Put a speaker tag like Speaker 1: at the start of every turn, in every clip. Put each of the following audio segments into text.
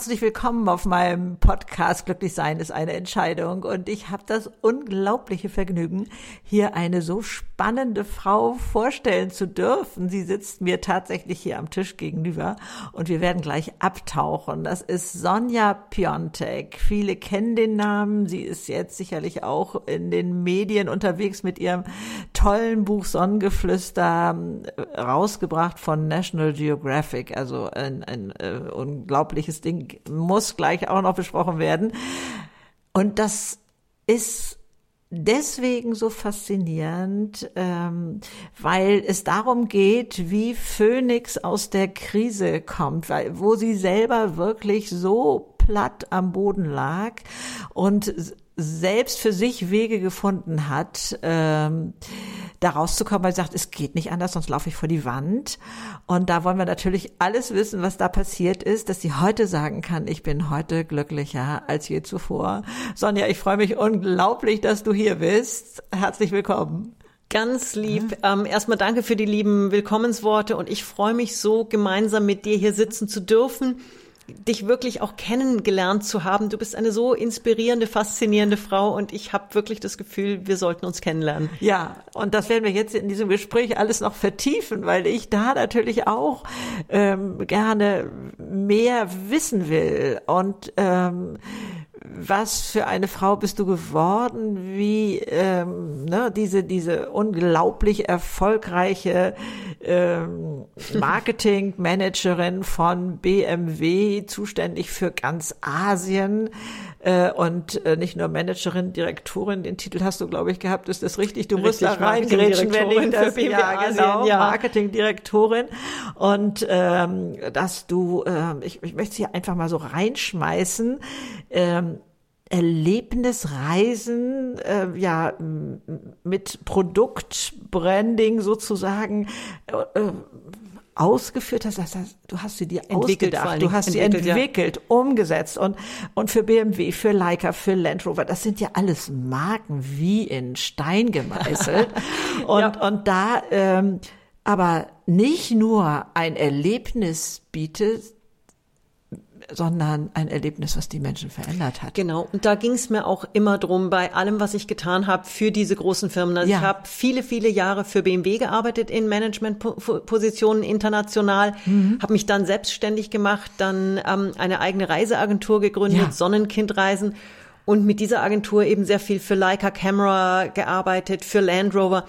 Speaker 1: herzlich willkommen auf meinem Podcast Glücklich sein ist eine Entscheidung. Und ich habe das unglaubliche Vergnügen, hier eine so spannende Frau vorstellen zu dürfen. Sie sitzt mir tatsächlich hier am Tisch gegenüber und wir werden gleich abtauchen. Das ist Sonja Piontek. Viele kennen den Namen. Sie ist jetzt sicherlich auch in den Medien unterwegs mit ihrem tollen Buch Sonnengeflüster, rausgebracht von National Geographic. Also ein, ein äh, unglaubliches Ding muss gleich auch noch besprochen werden. Und das ist deswegen so faszinierend, ähm, weil es darum geht, wie Phoenix aus der Krise kommt, weil wo sie selber wirklich so platt am Boden lag und selbst für sich Wege gefunden hat, ähm, da rauszukommen, weil sie sagt, es geht nicht anders, sonst laufe ich vor die Wand. Und da wollen wir natürlich alles wissen, was da passiert ist, dass sie heute sagen kann, ich bin heute glücklicher als je zuvor. Sonja, ich freue mich unglaublich, dass du hier bist. Herzlich willkommen.
Speaker 2: Ganz lieb. Ähm, erstmal danke für die lieben Willkommensworte und ich freue mich so, gemeinsam mit dir hier sitzen zu dürfen dich wirklich auch kennengelernt zu haben. Du bist eine so inspirierende, faszinierende Frau und ich habe wirklich das Gefühl, wir sollten uns kennenlernen.
Speaker 1: Ja, und das werden wir jetzt in diesem Gespräch alles noch vertiefen, weil ich da natürlich auch ähm, gerne mehr wissen will und ähm, was für eine Frau bist du geworden, wie ähm, ne, diese diese unglaublich erfolgreiche ähm, Marketingmanagerin von BMW, zuständig für ganz Asien äh, und äh, nicht nur Managerin, Direktorin, den Titel hast du, glaube ich, gehabt, ist das richtig? Du richtig, musst da reingrätschen, wenn ich das, ja, Asien, genau, ja. Marketingdirektorin und ähm, dass du, äh, ich, ich möchte es hier einfach mal so reinschmeißen, ähm, Erlebnisreisen, äh, ja, mit Produktbranding sozusagen äh, äh ausgeführt hast, das heißt, du hast sie dir entwickelt, ausgedacht, du hast sie entwickelt, ja. umgesetzt und und für BMW, für Leica, für Land Rover, das sind ja alles Marken wie in Stein gemeißelt und ja. und da ähm, aber nicht nur ein Erlebnis bietet, sondern ein Erlebnis, was die Menschen verändert hat.
Speaker 2: Genau, und da ging es mir auch immer drum, bei allem, was ich getan habe für diese großen Firmen. Also ja. ich habe viele, viele Jahre für BMW gearbeitet in Managementpositionen international, mhm. habe mich dann selbstständig gemacht, dann ähm, eine eigene Reiseagentur gegründet, ja. Sonnenkindreisen und mit dieser Agentur eben sehr viel für Leica Camera gearbeitet, für Land Rover.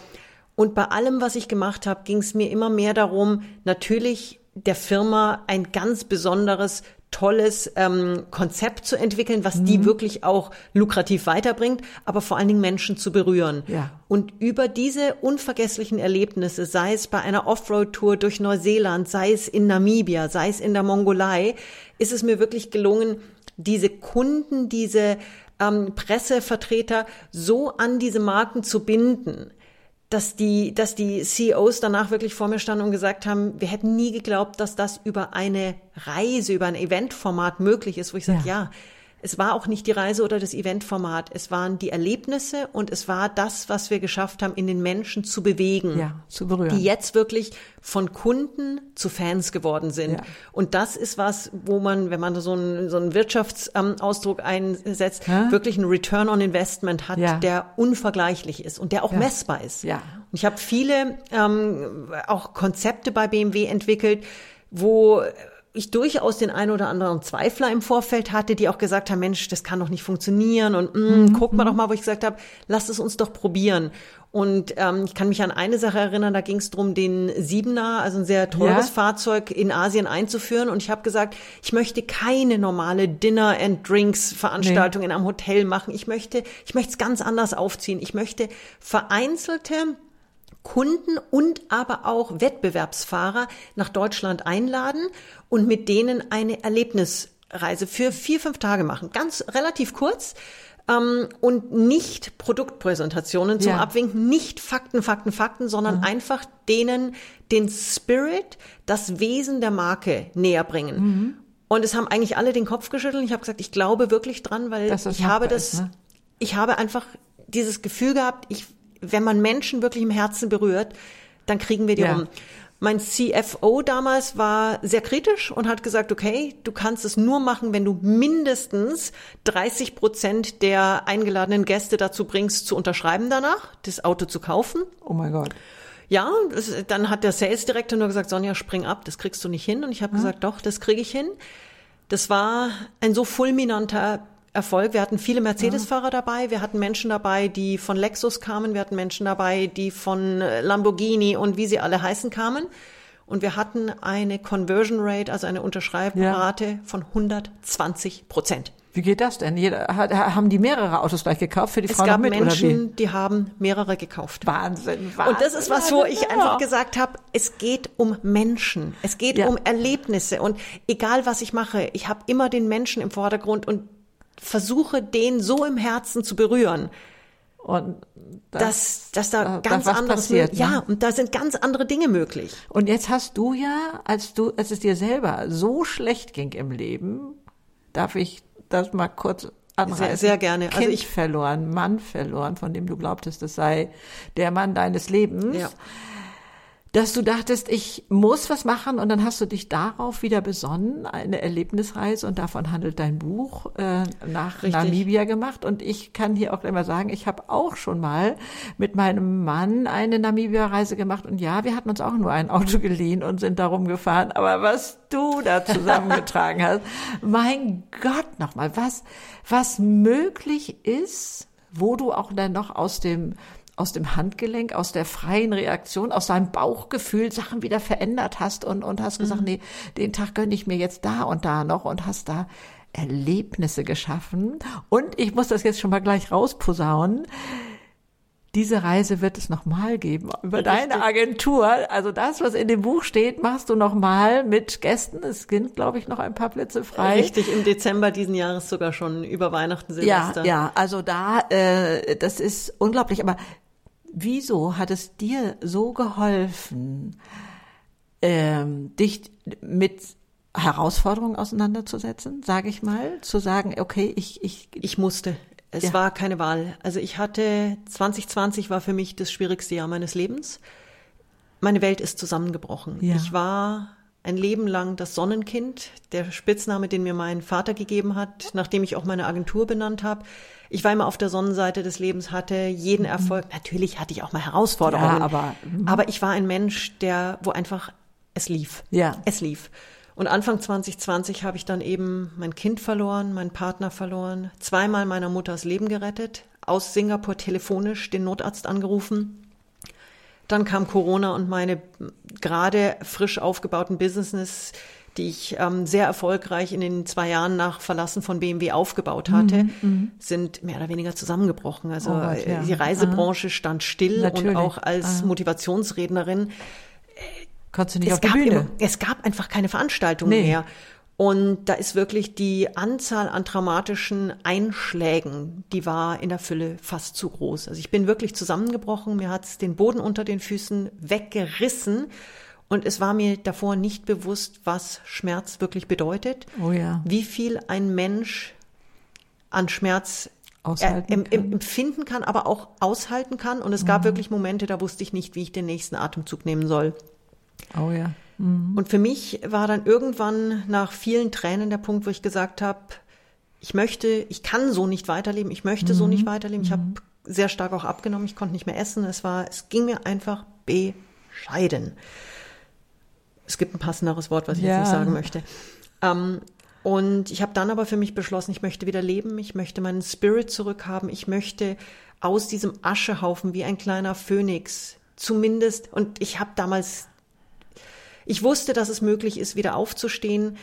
Speaker 2: Und bei allem, was ich gemacht habe, ging es mir immer mehr darum, natürlich der Firma ein ganz besonderes tolles ähm, Konzept zu entwickeln, was mhm. die wirklich auch lukrativ weiterbringt, aber vor allen Dingen Menschen zu berühren. Ja. Und über diese unvergesslichen Erlebnisse, sei es bei einer Offroad-Tour durch Neuseeland, sei es in Namibia, sei es in der Mongolei, ist es mir wirklich gelungen, diese Kunden, diese ähm, Pressevertreter so an diese Marken zu binden, dass die, dass die CEOs danach wirklich vor mir standen und gesagt haben, wir hätten nie geglaubt, dass das über eine Reise, über ein Eventformat möglich ist, wo ich sage, ja, ja es war auch nicht die Reise oder das Eventformat, es waren die Erlebnisse und es war das, was wir geschafft haben, in den Menschen zu bewegen. Ja, zu berühren. Die jetzt wirklich von Kunden zu Fans geworden sind. Ja. Und das ist was, wo man, wenn man so einen, so einen Wirtschaftsausdruck einsetzt, Hä? wirklich einen Return on Investment hat, ja. der unvergleichlich ist und der auch messbar ist. Ja. Und ich habe viele ähm, auch Konzepte bei BMW entwickelt, wo ich durchaus den einen oder anderen Zweifler im Vorfeld hatte, die auch gesagt haben, Mensch, das kann doch nicht funktionieren und mm, mhm. guck mal doch mal, wo ich gesagt habe, lasst es uns doch probieren. Und ähm, ich kann mich an eine Sache erinnern, da ging es darum, den Siebener, also ein sehr teures ja. Fahrzeug in Asien einzuführen. Und ich habe gesagt, ich möchte keine normale Dinner and Drinks Veranstaltung nee. in einem Hotel machen. Ich möchte, ich möchte es ganz anders aufziehen. Ich möchte vereinzelte Kunden und aber auch Wettbewerbsfahrer nach Deutschland einladen und mit denen eine Erlebnisreise für vier, fünf Tage machen. Ganz relativ kurz ähm, und nicht Produktpräsentationen zum ja. Abwinken, nicht Fakten, Fakten, Fakten, sondern mhm. einfach denen den Spirit, das Wesen der Marke näher bringen. Mhm. Und es haben eigentlich alle den Kopf geschüttelt. Ich habe gesagt, ich glaube wirklich dran, weil ich habe das, ist, ne? ich habe einfach dieses Gefühl gehabt, ich wenn man Menschen wirklich im Herzen berührt, dann kriegen wir die ja. um. Mein CFO damals war sehr kritisch und hat gesagt, okay, du kannst es nur machen, wenn du mindestens 30 Prozent der eingeladenen Gäste dazu bringst, zu unterschreiben danach, das Auto zu kaufen.
Speaker 1: Oh mein Gott.
Speaker 2: Ja, das, dann hat der Sales Director nur gesagt, Sonja, spring ab, das kriegst du nicht hin. Und ich habe hm. gesagt, doch, das kriege ich hin. Das war ein so fulminanter Erfolg. Wir hatten viele Mercedes-Fahrer dabei, wir hatten Menschen dabei, die von Lexus kamen, wir hatten Menschen dabei, die von äh, Lamborghini und wie sie alle heißen kamen. Und wir hatten eine Conversion Rate, also eine Unterschreibrate ja. von 120 Prozent.
Speaker 1: Wie geht das denn? Jeder, haben die mehrere Autos gleich gekauft für die Frau
Speaker 2: Es gab
Speaker 1: mit,
Speaker 2: Menschen, die haben mehrere gekauft.
Speaker 1: Wahnsinn, Wahnsinn.
Speaker 2: Und das ist was, wo ich einfach gesagt habe, es geht um Menschen. Es geht ja. um Erlebnisse. Und egal was ich mache, ich habe immer den Menschen im Vordergrund und versuche, den so im Herzen zu berühren. Und das, dass, dass da äh, ganz anderes passiert, ne? ja und da sind ganz andere Dinge möglich.
Speaker 1: Und jetzt hast du ja, als du, als es dir selber so schlecht ging im Leben, darf ich das mal kurz anreißen?
Speaker 2: Sehr, sehr gerne.
Speaker 1: Also kind also ich verloren, Mann verloren, von dem du glaubtest, es sei der Mann deines Lebens. Ja dass du dachtest, ich muss was machen und dann hast du dich darauf wieder besonnen, eine Erlebnisreise und davon handelt dein Buch äh, nach Richtig. Namibia gemacht. Und ich kann hier auch immer sagen, ich habe auch schon mal mit meinem Mann eine Namibia-Reise gemacht. Und ja, wir hatten uns auch nur ein Auto geliehen und sind darum gefahren, aber was du da zusammengetragen hast, mein Gott nochmal, was, was möglich ist, wo du auch dann noch aus dem aus dem Handgelenk, aus der freien Reaktion, aus deinem Bauchgefühl Sachen wieder verändert hast und, und hast gesagt, mhm. nee, den Tag gönne ich mir jetzt da und da noch und hast da Erlebnisse geschaffen. Und ich muss das jetzt schon mal gleich rausposaunen. Diese Reise wird es nochmal geben über Richtig. deine Agentur. Also das, was in dem Buch steht, machst du nochmal mit Gästen. Es sind, glaube ich, noch ein paar Plätze frei.
Speaker 2: Richtig, im Dezember diesen Jahres sogar schon über Weihnachten,
Speaker 1: Silvester. Ja, ja, also da, äh, das ist unglaublich. Aber wieso hat es dir so geholfen, ähm, dich mit Herausforderungen auseinanderzusetzen, sage ich mal, zu sagen, okay, ich ich
Speaker 2: ich musste. Es ja. war keine Wahl. Also ich hatte 2020 war für mich das schwierigste Jahr meines Lebens. Meine Welt ist zusammengebrochen. Ja. Ich war ein Leben lang das Sonnenkind, der Spitzname, den mir mein Vater gegeben hat, nachdem ich auch meine Agentur benannt habe. Ich war immer auf der Sonnenseite des Lebens, hatte jeden mhm. Erfolg. Natürlich hatte ich auch mal Herausforderungen, ja, aber, mhm. aber ich war ein Mensch, der, wo einfach es lief. Ja. Es lief. Und Anfang 2020 habe ich dann eben mein Kind verloren, meinen Partner verloren, zweimal meiner Mutter das Leben gerettet, aus Singapur telefonisch den Notarzt angerufen. Dann kam Corona und meine gerade frisch aufgebauten Businesses die ich ähm, sehr erfolgreich in den zwei Jahren nach Verlassen von BMW aufgebaut hatte, mhm, mhm, sind mehr oder weniger zusammengebrochen. Also oh Gott, ja. die Reisebranche Aha. stand still Natürlich. und auch als Aha. Motivationsrednerin.
Speaker 1: Konntest du nicht auf die Bühne? Immer,
Speaker 2: es gab einfach keine Veranstaltungen nee. mehr. Und da ist wirklich die Anzahl an traumatischen Einschlägen, die war in der Fülle fast zu groß. Also ich bin wirklich zusammengebrochen, mir hat es den Boden unter den Füßen weggerissen. Und es war mir davor nicht bewusst, was Schmerz wirklich bedeutet.
Speaker 1: Oh ja.
Speaker 2: Wie viel ein Mensch an Schmerz äh, empfinden kann, aber auch aushalten kann. Und es gab mhm. wirklich Momente, da wusste ich nicht, wie ich den nächsten Atemzug nehmen soll.
Speaker 1: Oh ja.
Speaker 2: Mhm. Und für mich war dann irgendwann nach vielen Tränen der Punkt, wo ich gesagt habe, ich möchte, ich kann so nicht weiterleben, ich möchte mhm. so nicht weiterleben. Ich habe mhm. sehr stark auch abgenommen, ich konnte nicht mehr essen. Es war, es ging mir einfach bescheiden. Es gibt ein passenderes Wort, was ich ja. jetzt nicht sagen möchte. Ähm, und ich habe dann aber für mich beschlossen, ich möchte wieder leben, ich möchte meinen Spirit zurückhaben, ich möchte aus diesem Aschehaufen wie ein kleiner Phönix zumindest, und ich habe damals, ich wusste, dass es möglich ist, wieder aufzustehen,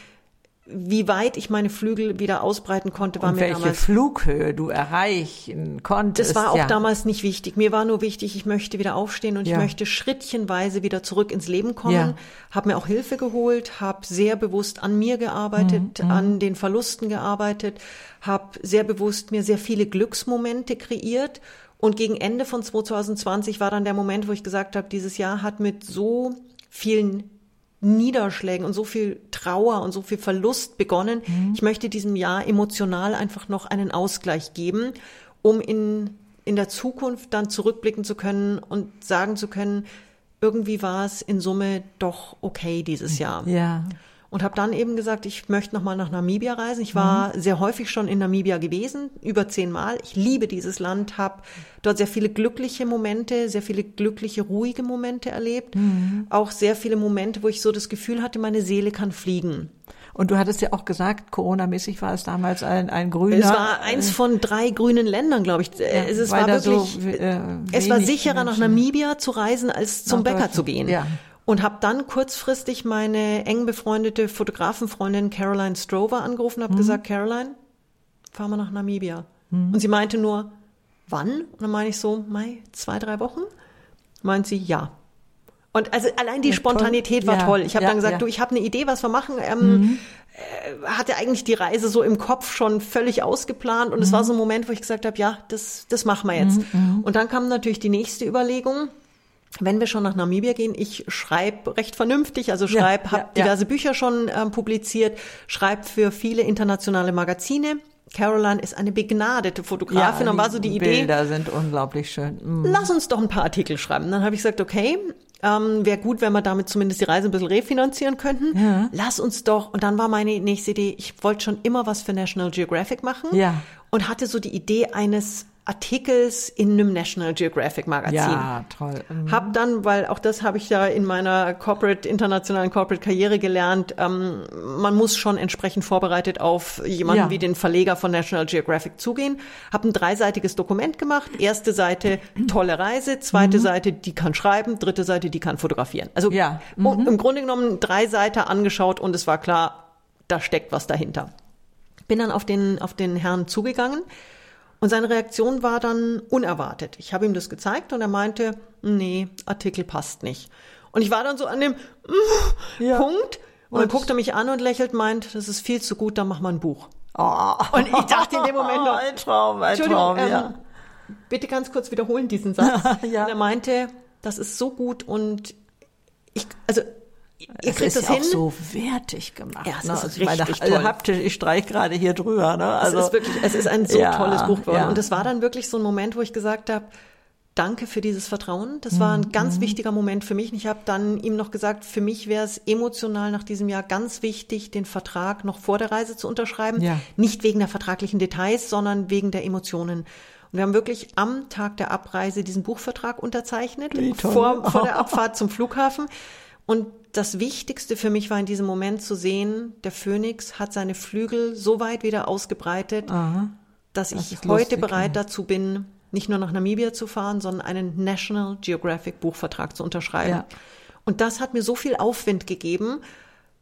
Speaker 2: wie weit ich meine Flügel wieder ausbreiten konnte, war
Speaker 1: und
Speaker 2: mir
Speaker 1: welche
Speaker 2: damals.
Speaker 1: Flughöhe du erreichen konntest.
Speaker 2: Das war auch ja. damals nicht wichtig. Mir war nur wichtig, ich möchte wieder aufstehen und ja. ich möchte schrittchenweise wieder zurück ins Leben kommen. Ja. Habe mir auch Hilfe geholt, habe sehr bewusst an mir gearbeitet, mhm, mhm. an den Verlusten gearbeitet, habe sehr bewusst mir sehr viele Glücksmomente kreiert. Und gegen Ende von 2020 war dann der Moment, wo ich gesagt habe, dieses Jahr hat mit so vielen Niederschlägen und so viel Trauer und so viel Verlust begonnen. Mhm. Ich möchte diesem Jahr emotional einfach noch einen Ausgleich geben, um in, in der Zukunft dann zurückblicken zu können und sagen zu können, irgendwie war es in Summe doch okay dieses Jahr.
Speaker 1: Ja.
Speaker 2: Und habe dann eben gesagt, ich möchte nochmal nach Namibia reisen. Ich war mhm. sehr häufig schon in Namibia gewesen, über zehnmal. Ich liebe dieses Land, habe dort sehr viele glückliche Momente, sehr viele glückliche, ruhige Momente erlebt. Mhm. Auch sehr viele Momente, wo ich so das Gefühl hatte, meine Seele kann fliegen.
Speaker 1: Und du hattest ja auch gesagt, Corona-mäßig war es damals ein, ein grüner. Es
Speaker 2: war eins von drei grünen Ländern, glaube ich. Ja, es, es war wirklich, so, äh, es war sicherer Menschen. nach Namibia zu reisen, als zum Bäcker zu gehen. Ja und habe dann kurzfristig meine eng befreundete Fotografenfreundin Caroline Strover angerufen und habe mhm. gesagt, Caroline, fahren wir nach Namibia. Mhm. Und sie meinte nur, wann? Und dann meine ich so, Mai, zwei, drei Wochen? Meint sie, ja. Und also allein die ja, Spontanität toll. war ja, toll. Ich habe ja, dann gesagt, du, ich habe eine Idee, was wir machen. Ähm, mhm. äh, hatte eigentlich die Reise so im Kopf schon völlig ausgeplant und es war so ein mhm. Moment, wo ich gesagt habe, ja, das, das machen wir jetzt. Mhm, mhm. Und dann kam natürlich die nächste Überlegung wenn wir schon nach Namibia gehen, ich schreibe recht vernünftig, also schreibe, ja, habe ja, diverse ja. Bücher schon ähm, publiziert, schreibe für viele internationale Magazine. Caroline ist eine begnadete Fotografin. Ja, dann war so die Idee.
Speaker 1: Bilder sind unglaublich schön.
Speaker 2: Mhm. Lass uns doch ein paar Artikel schreiben. Dann habe ich gesagt, okay, ähm, wäre gut, wenn wir damit zumindest die Reise ein bisschen refinanzieren könnten. Ja. Lass uns doch. Und dann war meine nächste Idee, ich wollte schon immer was für National Geographic machen. Ja. Und hatte so die Idee eines Artikels in einem National Geographic Magazin.
Speaker 1: Ja, toll.
Speaker 2: Mhm. Hab dann, weil auch das habe ich ja in meiner Corporate, internationalen Corporate Karriere gelernt, ähm, man muss schon entsprechend vorbereitet auf jemanden ja. wie den Verleger von National Geographic zugehen. Hab ein dreiseitiges Dokument gemacht. Erste Seite, tolle Reise. Zweite mhm. Seite, die kann schreiben. Dritte Seite, die kann fotografieren. Also ja. mhm. im Grunde genommen drei Seiten angeschaut und es war klar, da steckt was dahinter. Bin dann auf den, auf den Herrn zugegangen und seine Reaktion war dann unerwartet. Ich habe ihm das gezeigt und er meinte, nee, Artikel passt nicht. Und ich war dann so an dem mm, ja. Punkt und, und dann guckt er mich an und lächelt, meint, das ist viel zu gut, dann mach mal ein Buch.
Speaker 1: Oh.
Speaker 2: Und ich dachte in dem Moment noch,
Speaker 1: ein Traum, ein Traum, ähm, ja.
Speaker 2: bitte ganz kurz wiederholen diesen Satz. ja. Und er meinte, das ist so gut und ich, also
Speaker 1: Ihr kriegt es ist das hin. auch so wertig gemacht. Ja, es ne? ist also meine, toll. haptisch, ich streich gerade hier drüber. Ne?
Speaker 2: Also, es ist wirklich, es ist ein so ja, tolles Buch geworden. Ja. Und es war dann wirklich so ein Moment, wo ich gesagt habe, danke für dieses Vertrauen. Das war ein ganz mhm. wichtiger Moment für mich. Und ich habe dann ihm noch gesagt, für mich wäre es emotional nach diesem Jahr ganz wichtig, den Vertrag noch vor der Reise zu unterschreiben. Ja. Nicht wegen der vertraglichen Details, sondern wegen der Emotionen. Und wir haben wirklich am Tag der Abreise diesen Buchvertrag unterzeichnet, vor, vor der Abfahrt zum Flughafen. Und das Wichtigste für mich war in diesem Moment zu sehen, der Phönix hat seine Flügel so weit wieder ausgebreitet, Aha, dass das ich heute lustig, bereit ja. dazu bin, nicht nur nach Namibia zu fahren, sondern einen National Geographic Buchvertrag zu unterschreiben. Ja. Und das hat mir so viel Aufwind gegeben,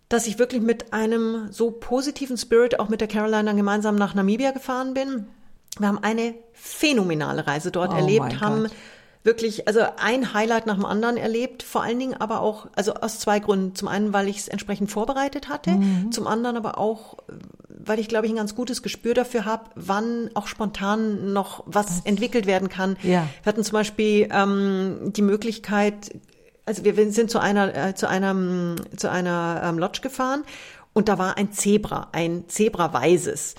Speaker 2: dass ich wirklich mit einem so positiven Spirit auch mit der Caroline dann gemeinsam nach Namibia gefahren bin. Wir haben eine phänomenale Reise dort oh erlebt, haben Gott wirklich, also ein Highlight nach dem anderen erlebt, vor allen Dingen aber auch, also aus zwei Gründen. Zum einen, weil ich es entsprechend vorbereitet hatte, mhm. zum anderen aber auch, weil ich, glaube ich, ein ganz gutes Gespür dafür habe, wann auch spontan noch was entwickelt werden kann. Ja. Wir hatten zum Beispiel ähm, die Möglichkeit, also wir sind zu einer, äh, zu einer, zu einer ähm, Lodge gefahren und da war ein Zebra, ein Zebra-weißes.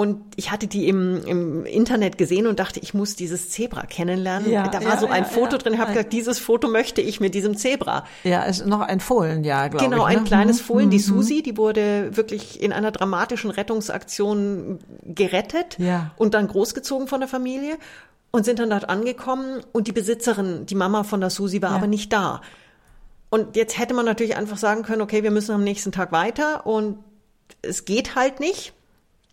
Speaker 2: Und ich hatte die im, im Internet gesehen und dachte, ich muss dieses Zebra kennenlernen. Ja, da war ja, so ein ja, Foto drin. Ich habe gesagt, dieses Foto möchte ich mit diesem Zebra.
Speaker 1: Ja, ist noch ein Fohlen, ja, glaube
Speaker 2: genau,
Speaker 1: ich.
Speaker 2: Genau, ein ne? kleines mhm. Fohlen. Die mhm. Susi, die wurde wirklich in einer dramatischen Rettungsaktion gerettet ja. und dann großgezogen von der Familie und sind dann dort angekommen und die Besitzerin, die Mama von der Susi, war aber nicht da. Und jetzt hätte man natürlich einfach sagen können, okay, wir müssen am nächsten Tag weiter und es geht halt nicht.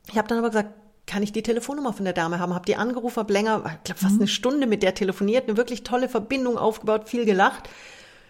Speaker 2: Ich habe dann aber gesagt, kann ich die Telefonnummer von der Dame haben? Habe die angerufen, habe länger, ich glaube fast mhm. eine Stunde mit der telefoniert, eine wirklich tolle Verbindung aufgebaut, viel gelacht.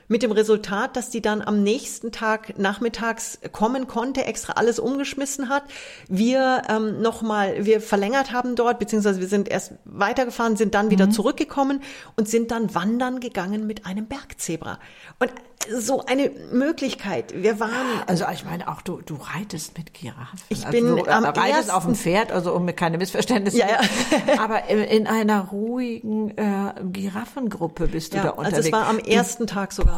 Speaker 2: Mit dem Resultat, dass die dann am nächsten Tag nachmittags kommen konnte, extra alles umgeschmissen hat. Wir ähm, nochmal, wir verlängert haben dort, beziehungsweise wir sind erst weitergefahren, sind dann wieder mhm. zurückgekommen und sind dann wandern gegangen mit einem Bergzebra. Und so eine Möglichkeit. Wir waren.
Speaker 1: Also ich meine auch, du, du reitest mit Giraffen.
Speaker 2: Ich
Speaker 1: also
Speaker 2: bin
Speaker 1: du
Speaker 2: am
Speaker 1: reitest
Speaker 2: ersten-
Speaker 1: auf dem Pferd, also um keine Missverständnisse.
Speaker 2: Ja, ja.
Speaker 1: Aber in, in einer ruhigen äh, Giraffengruppe bist du da
Speaker 2: Ja,
Speaker 1: unterwegs.
Speaker 2: also es war am ersten Tag sogar.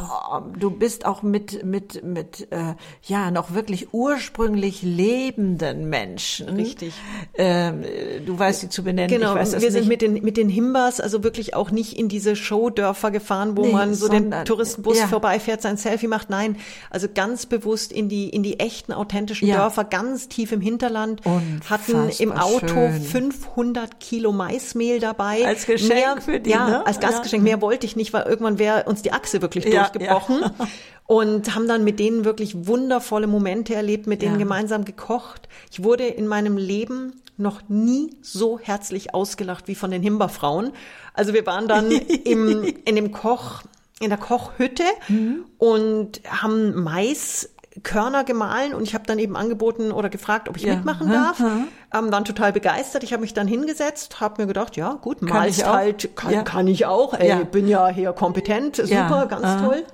Speaker 1: Du, du bist auch mit mit mit äh, ja noch wirklich ursprünglich lebenden Menschen.
Speaker 2: Richtig.
Speaker 1: Ähm, äh, du weißt sie zu benennen.
Speaker 2: Genau,
Speaker 1: ich weiß das
Speaker 2: wir sind
Speaker 1: nicht.
Speaker 2: mit den, mit den Himbas also wirklich auch nicht in diese Showdörfer gefahren, wo
Speaker 1: Nee,
Speaker 2: man so den
Speaker 1: sondern-
Speaker 2: Touristenbus
Speaker 1: ja.
Speaker 2: vorbeifährt, sein Selfie macht. Nein, also ganz bewusst in die, in die echten, authentischen
Speaker 1: Ja.
Speaker 2: Dörfer, ganz tief im Hinterland.
Speaker 1: Unfassbar
Speaker 2: Hatten im Auto
Speaker 1: schön.
Speaker 2: 500 Kilo Maismehl dabei.
Speaker 1: Als Geschenk
Speaker 2: mehr,
Speaker 1: für die,
Speaker 2: Ja,
Speaker 1: ne?
Speaker 2: als Gastgeschenk. Mehr wollte ich nicht, weil irgendwann wäre uns die Achse wirklich
Speaker 1: Ja,
Speaker 2: durchgebrochen.
Speaker 1: ja.
Speaker 2: Und haben dann mit denen wirklich wundervolle Momente erlebt, mit denen
Speaker 1: Ja.
Speaker 2: gemeinsam gekocht. Ich wurde in meinem Leben noch nie so herzlich ausgelacht wie von den Himberfrauen. Also wir waren dann im, in dem Koch, in der Kochhütte
Speaker 1: Mhm.
Speaker 2: und haben Maiskörner gemahlen und ich habe dann eben angeboten oder gefragt, ob ich
Speaker 1: Ja.
Speaker 2: mitmachen darf. Ähm, waren total begeistert. Ich habe mich dann hingesetzt, habe mir gedacht, ja gut, malst halt, kann,
Speaker 1: Ja.
Speaker 2: kann ich auch. Ey,
Speaker 1: Ja.
Speaker 2: bin ja hier kompetent, super, ganz
Speaker 1: Aha.
Speaker 2: toll.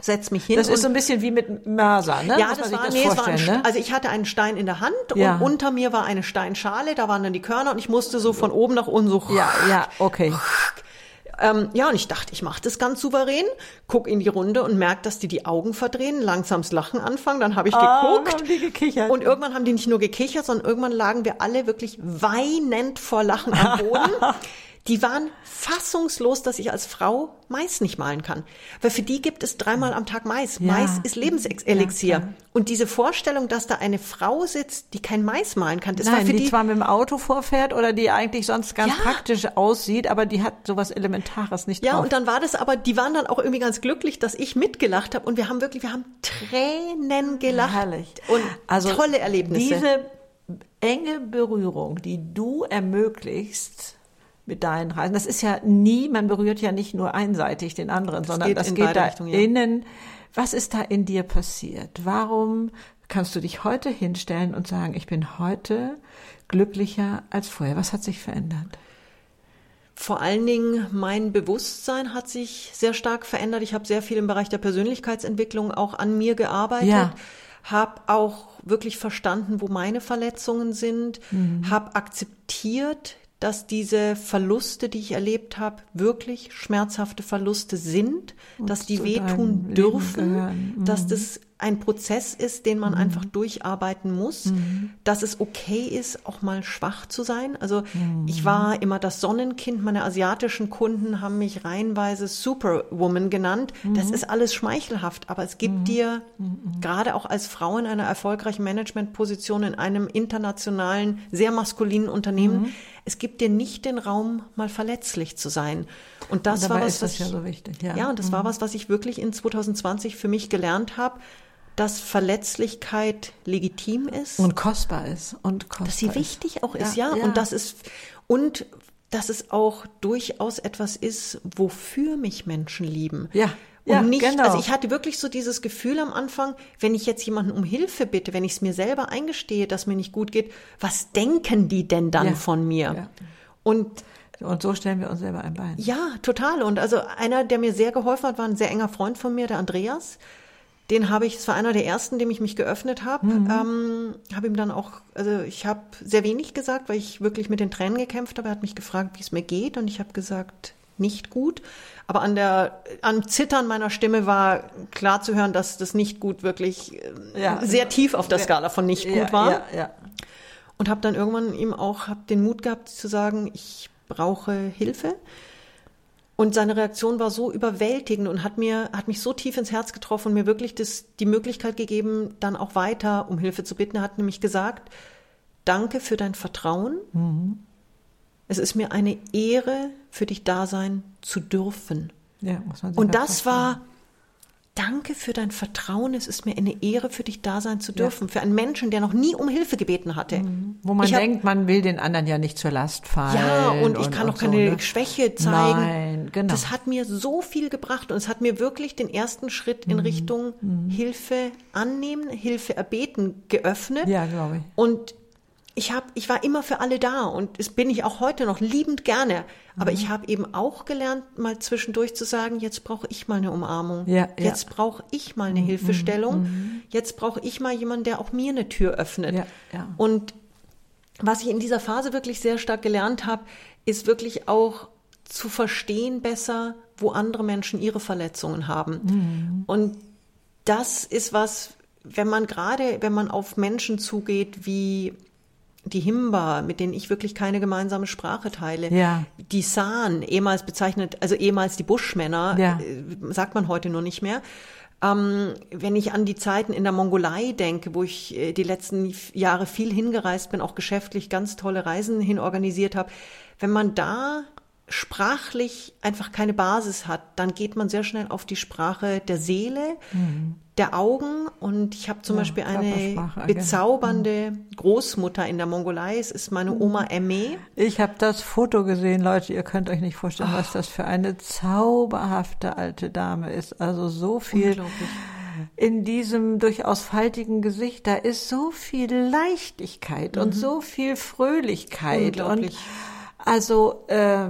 Speaker 2: Setz mich hin.
Speaker 1: Das ist so ein bisschen wie mit Mörser, ne?
Speaker 2: ja,
Speaker 1: Muss
Speaker 2: das war,
Speaker 1: das
Speaker 2: nee, es war ein,
Speaker 1: ne?
Speaker 2: also ich hatte einen Stein in der Hand
Speaker 1: Ja.
Speaker 2: und unter mir war eine Steinschale, da waren dann die Körner und ich musste so von oben nach unten so
Speaker 1: Ja, ja, okay.
Speaker 2: ähm, ja, und ich dachte, ich mache das ganz souverän, guck in die Runde und merk, dass die die Augen verdrehen, langsames Lachen anfangen, dann habe ich
Speaker 1: Ah,
Speaker 2: geguckt.
Speaker 1: haben die gekichert.
Speaker 2: Und irgendwann haben die nicht nur gekichert, sondern irgendwann lagen wir alle wirklich weinend vor Lachen am Boden. Die waren fassungslos, dass ich als Frau Mais nicht malen kann. Weil für die gibt es dreimal am Tag Mais.
Speaker 1: Ja.
Speaker 2: Mais ist Lebenselixier.
Speaker 1: Ja,
Speaker 2: und diese Vorstellung, dass da eine Frau sitzt, die kein Mais malen kann, das war
Speaker 1: Nein,
Speaker 2: für
Speaker 1: die,
Speaker 2: die,
Speaker 1: zwar mit dem Auto vorfährt oder die eigentlich sonst ganz
Speaker 2: Ja.
Speaker 1: praktisch aussieht, aber die hat sowas Elementares nicht
Speaker 2: Ja,
Speaker 1: drauf.
Speaker 2: und dann war das aber, die waren dann auch irgendwie ganz glücklich, dass ich mitgelacht habe und wir haben wirklich, wir haben Tränen gelacht
Speaker 1: Herrlich.
Speaker 2: und
Speaker 1: also
Speaker 2: tolle Erlebnisse.
Speaker 1: Diese enge Berührung, die du ermöglichst mit deinen Reisen, das ist ja nie, man berührt ja nicht nur einseitig den anderen, sondern
Speaker 2: geht
Speaker 1: das
Speaker 2: in
Speaker 1: geht da
Speaker 2: Richtungen, ja.
Speaker 1: innen. Was ist da in dir passiert? Warum kannst du dich heute hinstellen und sagen, ich bin heute glücklicher als vorher? Was hat sich verändert?
Speaker 2: Vor allen Dingen mein Bewusstsein hat sich sehr stark verändert. Ich habe sehr viel im Bereich der Persönlichkeitsentwicklung auch an mir gearbeitet.
Speaker 1: Ja.
Speaker 2: Habe auch wirklich verstanden, wo meine Verletzungen sind.
Speaker 1: Mhm.
Speaker 2: Habe akzeptiert, dass diese Verluste, die ich erlebt habe, wirklich schmerzhafte Verluste sind, dass die wehtun dürfen.
Speaker 1: Mhm.
Speaker 2: dass das ein Prozess ist, den man einfach durcharbeiten muss,
Speaker 1: Mhm.
Speaker 2: dass es okay ist, auch mal schwach zu sein. Also
Speaker 1: Mhm.
Speaker 2: ich war immer das Sonnenkind, meine asiatischen Kunden haben mich reihenweise Superwoman genannt. Das
Speaker 1: Mhm.
Speaker 2: ist alles schmeichelhaft, aber es gibt dir gerade auch als Frau in einer erfolgreichen Managementposition in einem internationalen, sehr maskulinen Unternehmen,
Speaker 1: Mhm.
Speaker 2: es gibt dir nicht den Raum, mal verletzlich zu sein. Und das
Speaker 1: Und
Speaker 2: war was, was
Speaker 1: das ja
Speaker 2: ich,
Speaker 1: so wichtig, ja.
Speaker 2: ja, und das war was, was ich wirklich in 2020 für mich gelernt habe, dass Verletzlichkeit legitim ist,
Speaker 1: Und kostbar ist. Und kostbar
Speaker 2: dass sie wichtig auch ist, ja,
Speaker 1: Ja, ja.
Speaker 2: und das ist und dass es auch durchaus etwas ist, wofür mich Menschen lieben.
Speaker 1: Ja,
Speaker 2: Und
Speaker 1: ja,
Speaker 2: nicht,
Speaker 1: genau.
Speaker 2: also ich hatte wirklich so dieses Gefühl am Anfang, wenn ich jetzt jemanden um Hilfe bitte, wenn ich es mir selber eingestehe, dass mir nicht gut geht, was denken die denn dann
Speaker 1: Ja,
Speaker 2: von mir?
Speaker 1: ja.
Speaker 2: Und
Speaker 1: Und so stellen wir uns selber ein Bein.
Speaker 2: ja, total. Und also einer, der mir sehr geholfen hat, war ein sehr enger Freund von mir, der Andreas. Den habe ich, es war einer der ersten, dem ich mich geöffnet habe. Ähm, habe ihm dann auch, also ich habe sehr wenig gesagt, weil ich wirklich mit den Tränen gekämpft habe. Er hat mich gefragt, wie es mir geht, und ich habe gesagt, nicht gut. Aber an der, am Zittern meiner Stimme war klar zu hören, dass das nicht gut wirklich äh,
Speaker 1: Ja.
Speaker 2: sehr tief auf der Skala von nicht gut
Speaker 1: ja,
Speaker 2: war
Speaker 1: Ja, ja.
Speaker 2: und habe dann irgendwann ihm auch hab den Mut gehabt zu sagen, ich brauche Hilfe. Und seine Reaktion war so überwältigend und hat mir hat mich so tief ins Herz getroffen und mir wirklich das, die Möglichkeit gegeben, dann auch weiter um Hilfe zu bitten. Er hat nämlich gesagt: Danke für dein Vertrauen. Es ist mir eine Ehre, für dich da sein zu dürfen.
Speaker 1: ja
Speaker 2: Und
Speaker 1: mal
Speaker 2: das war, danke für dein Vertrauen. Es ist mir eine Ehre, für dich da sein zu dürfen. Für einen Menschen, der noch nie um Hilfe gebeten hatte.
Speaker 1: Wo man
Speaker 2: Ich hab-
Speaker 1: denkt, man will den anderen ja nicht zur Last fallen.
Speaker 2: Ja, und ich kann auch
Speaker 1: so,
Speaker 2: keine
Speaker 1: ne?
Speaker 2: Schwäche zeigen.
Speaker 1: Nein, genau.
Speaker 2: Das hat mir so viel gebracht und es hat mir wirklich den ersten Schritt
Speaker 1: Mhm.
Speaker 2: in Richtung Hilfe annehmen, Hilfe erbeten geöffnet.
Speaker 1: Ja, glaube ich.
Speaker 2: Und ich habe, ich war immer für alle da und es bin ich auch heute noch liebend gerne. Aber mhm. ich habe eben auch gelernt, mal zwischendurch zu sagen, jetzt brauche ich mal eine Umarmung. Ja, jetzt ja. brauche ich mal eine mhm. Hilfestellung. Mhm. Jetzt brauche ich mal jemanden, der auch mir eine Tür öffnet. Ja, ja. Und was ich in dieser Phase wirklich sehr stark gelernt habe, ist wirklich auch zu verstehen besser, wo andere Menschen ihre Verletzungen haben. Mhm. Und das ist was, wenn man gerade, wenn man auf Menschen zugeht wie die Himba, mit denen ich wirklich keine gemeinsame Sprache teile. Ja. Die San, ehemals bezeichnet, also ehemals die Buschmänner, ja. Äh, sagt man heute nur nicht mehr. Ähm, wenn ich an die Zeiten in der Mongolei denke, wo ich äh, die letzten Jahre viel hingereist bin, auch geschäftlich ganz tolle Reisen hin organisiert habe, wenn man da sprachlich einfach keine Basis hat, dann geht man sehr schnell auf die Sprache der Seele, mhm. der Augen. Und ich habe zum ja, Beispiel eine bezaubernde mhm. Großmutter in der Mongolei. Es ist meine Oma Emme.
Speaker 1: Ich habe das Foto gesehen, Leute. Ihr könnt euch nicht vorstellen, oh. was das für eine zauberhafte alte Dame ist. Also so viel in diesem durchaus faltigen Gesicht. Da ist so viel Leichtigkeit mhm. und so viel Fröhlichkeit und also äh,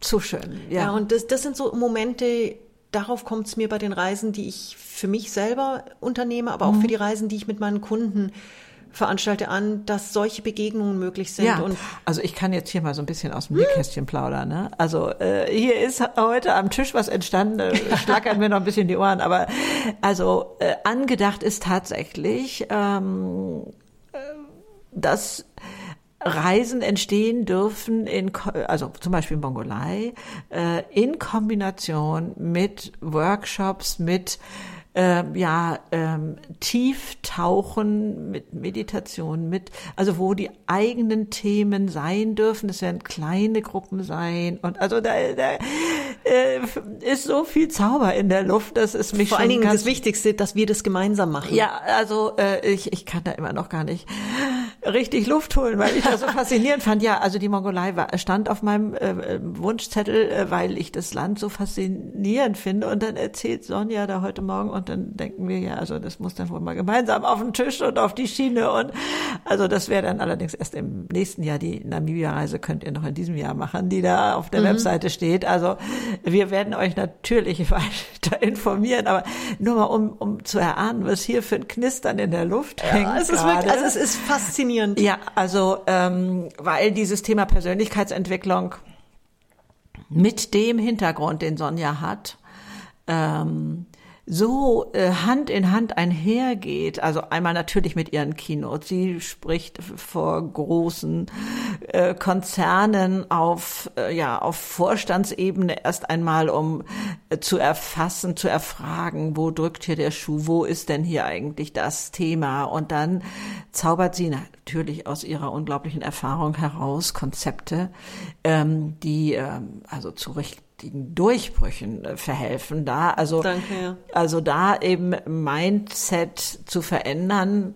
Speaker 1: zu schön.
Speaker 2: Ja, ja und das, das sind so Momente, darauf kommt es mir bei den Reisen, die ich für mich selber unternehme, aber auch mhm. für die Reisen, die ich mit meinen Kunden veranstalte an, dass solche Begegnungen möglich sind.
Speaker 1: Ja, und also ich kann jetzt hier mal so ein bisschen aus dem Nähkästchen plaudern. Ne? Also äh, hier ist heute am Tisch was entstanden, äh, schlackern mir noch ein bisschen die Ohren, aber also äh, angedacht ist tatsächlich, ähm, äh, dass Reisen entstehen dürfen in, also zum Beispiel in Mongolei, äh, in Kombination mit Workshops, mit äh, ja ähm, Tieftauchen mit Meditation, mit also wo die eigenen Themen sein dürfen. Das werden kleine Gruppen sein und also da, da äh, ist so viel Zauber in der Luft, dass es mich
Speaker 2: vor allen Dingen das Wichtigste, dass wir das gemeinsam machen.
Speaker 1: Ja, also äh, ich ich kann da immer noch gar nicht richtig Luft holen, weil ich das so faszinierend fand. Ja, also die Mongolei war, stand auf meinem äh, Wunschzettel, äh, weil ich das Land so faszinierend finde. Und dann erzählt Sonja da heute Morgen und dann denken wir, ja, also das muss dann wohl mal gemeinsam auf den Tisch und auf die Schiene. Und also das wäre dann allerdings erst im nächsten Jahr. Die Namibia-Reise könnt ihr noch in diesem Jahr machen, die da auf der mhm. Webseite steht. Also wir werden euch natürlich weiter informieren, aber nur mal um, um zu erahnen, was hier für ein Knistern in der Luft ja, hängt.
Speaker 2: Es ist wirklich, also es ist faszinierend faszinierend.
Speaker 1: Ja, also ähm, weil dieses Thema Persönlichkeitsentwicklung mit dem Hintergrund, den Sonja hat, ähm, so äh, Hand in Hand einhergeht. Also einmal natürlich mit ihren Keynotes. Sie spricht vor großen äh, Konzernen auf, äh, ja, auf Vorstandsebene erst einmal, um äh, zu erfassen, zu erfragen, wo drückt hier der Schuh, wo ist denn hier eigentlich das Thema? Und dann zaubert sie natürlich aus ihrer unglaublichen Erfahrung heraus Konzepte, ähm, die ähm, also zu Recht richtigen Durchbrüchen äh, verhelfen da. Also, Danke, ja. also da eben Mindset zu verändern,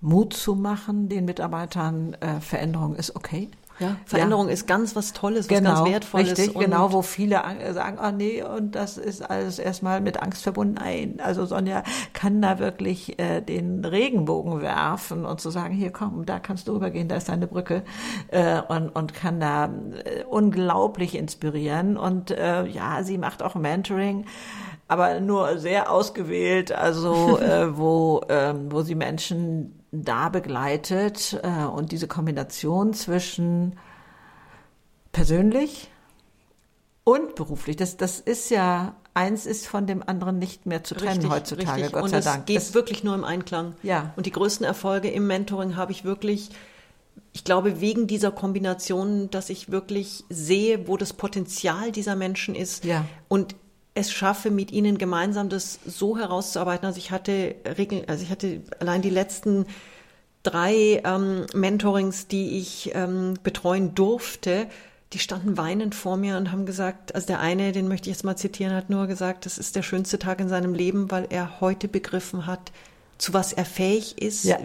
Speaker 1: Mut zu machen, den Mitarbeitern, äh, Veränderung ist okay.
Speaker 2: Ja, Veränderung ja. ist ganz was Tolles, was genau, ganz Wertvolles.
Speaker 1: Richtig, genau, wo viele sagen, oh nee, und das ist alles erstmal mit Angst verbunden. Nein, also Sonja kann da wirklich äh, den Regenbogen werfen und zu sagen, hier komm, da kannst du rübergehen, da ist deine Brücke äh, und, und kann da äh, unglaublich inspirieren. Und äh, ja, sie macht auch Mentoring aber nur sehr ausgewählt, also äh, wo, äh, wo sie Menschen da begleitet äh, und diese Kombination zwischen persönlich und beruflich, das, das ist ja, eins ist von dem anderen nicht mehr zu trennen richtig, heutzutage,
Speaker 2: richtig. Gott sei und Dank. Es geht wirklich nur im Einklang. Ja. Und die größten Erfolge im Mentoring habe ich wirklich, ich glaube, wegen dieser Kombination, dass ich wirklich sehe, wo das Potenzial dieser Menschen ist. Ja. Und es schaffe, mit ihnen gemeinsam das so herauszuarbeiten. Also ich hatte Regeln, also ich hatte allein die letzten drei ähm, Mentorings, die ich ähm, betreuen durfte, die standen weinend vor mir und haben gesagt, also der eine, den möchte ich jetzt mal zitieren, hat nur gesagt, das ist der schönste Tag in seinem Leben, weil er heute begriffen hat, zu was er fähig ist, ja.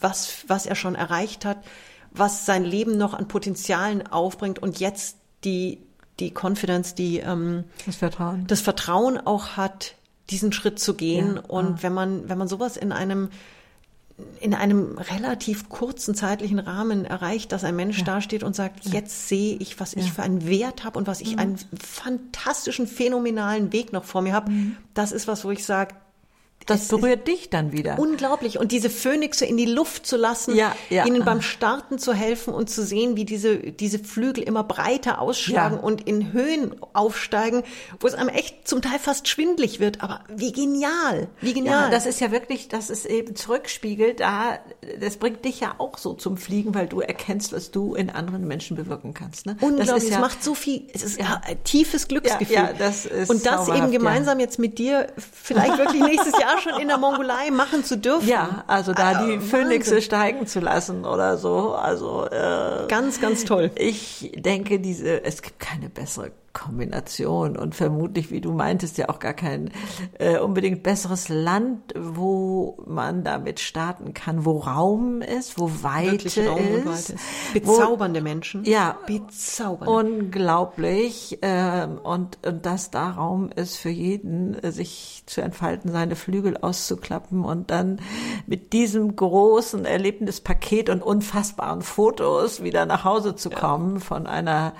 Speaker 2: was, was er schon erreicht hat, was sein Leben noch an Potenzialen aufbringt und jetzt die die Confidence, die ähm, das Vertrauen, das Vertrauen auch hat, diesen Schritt zu gehen. Ja, und ah. wenn man wenn man sowas in einem in einem relativ kurzen zeitlichen Rahmen erreicht, dass ein Mensch ja. dasteht und sagt, jetzt sehe ich, was ich für einen Wert habe und was ich mhm. einen fantastischen, phänomenalen Weg noch vor mir habe. Mhm. Das ist was, wo ich sage,
Speaker 1: das berührt dich dann wieder.
Speaker 2: Unglaublich. Und diese Phönixe in die Luft zu lassen, ja, ja. ihnen beim Starten zu helfen und zu sehen, wie diese, diese Flügel immer breiter ausschlagen ja. und in Höhen aufsteigen, wo es einem echt zum Teil fast schwindlig wird. Aber wie genial, wie genial.
Speaker 1: Das ist ja wirklich, das ist eben zurückspiegelt, da, das bringt dich ja auch so zum Fliegen, weil du erkennst, was du in anderen Menschen bewirken kannst. Ne?
Speaker 2: Unglaublich.
Speaker 1: Das
Speaker 2: es macht so viel, es ist ein tiefes Glücksgefühl.
Speaker 1: Ja, das ist
Speaker 2: und das eben gemeinsam jetzt mit dir vielleicht wirklich nächstes Jahr schon in der Mongolei machen zu dürfen.
Speaker 1: Ja, also da also, die Phönixe steigen zu lassen oder so. Also
Speaker 2: äh, ganz, ganz toll.
Speaker 1: Ich denke, diese es gibt keine bessere Kombination und vermutlich, wie du meintest, ja auch gar kein äh, unbedingt besseres Land, wo man damit starten kann, wo Raum ist, wo Weite Raum ist, Weite ist.
Speaker 2: Bezaubernde wo, Menschen.
Speaker 1: Ja, bezaubernde. Unglaublich. Äh, und, und dass da Raum ist für jeden, äh, sich zu entfalten, seine Flügel auszuklappen und dann mit diesem großen Erlebnispaket und unfassbaren Fotos wieder nach Hause zu kommen ja. von einer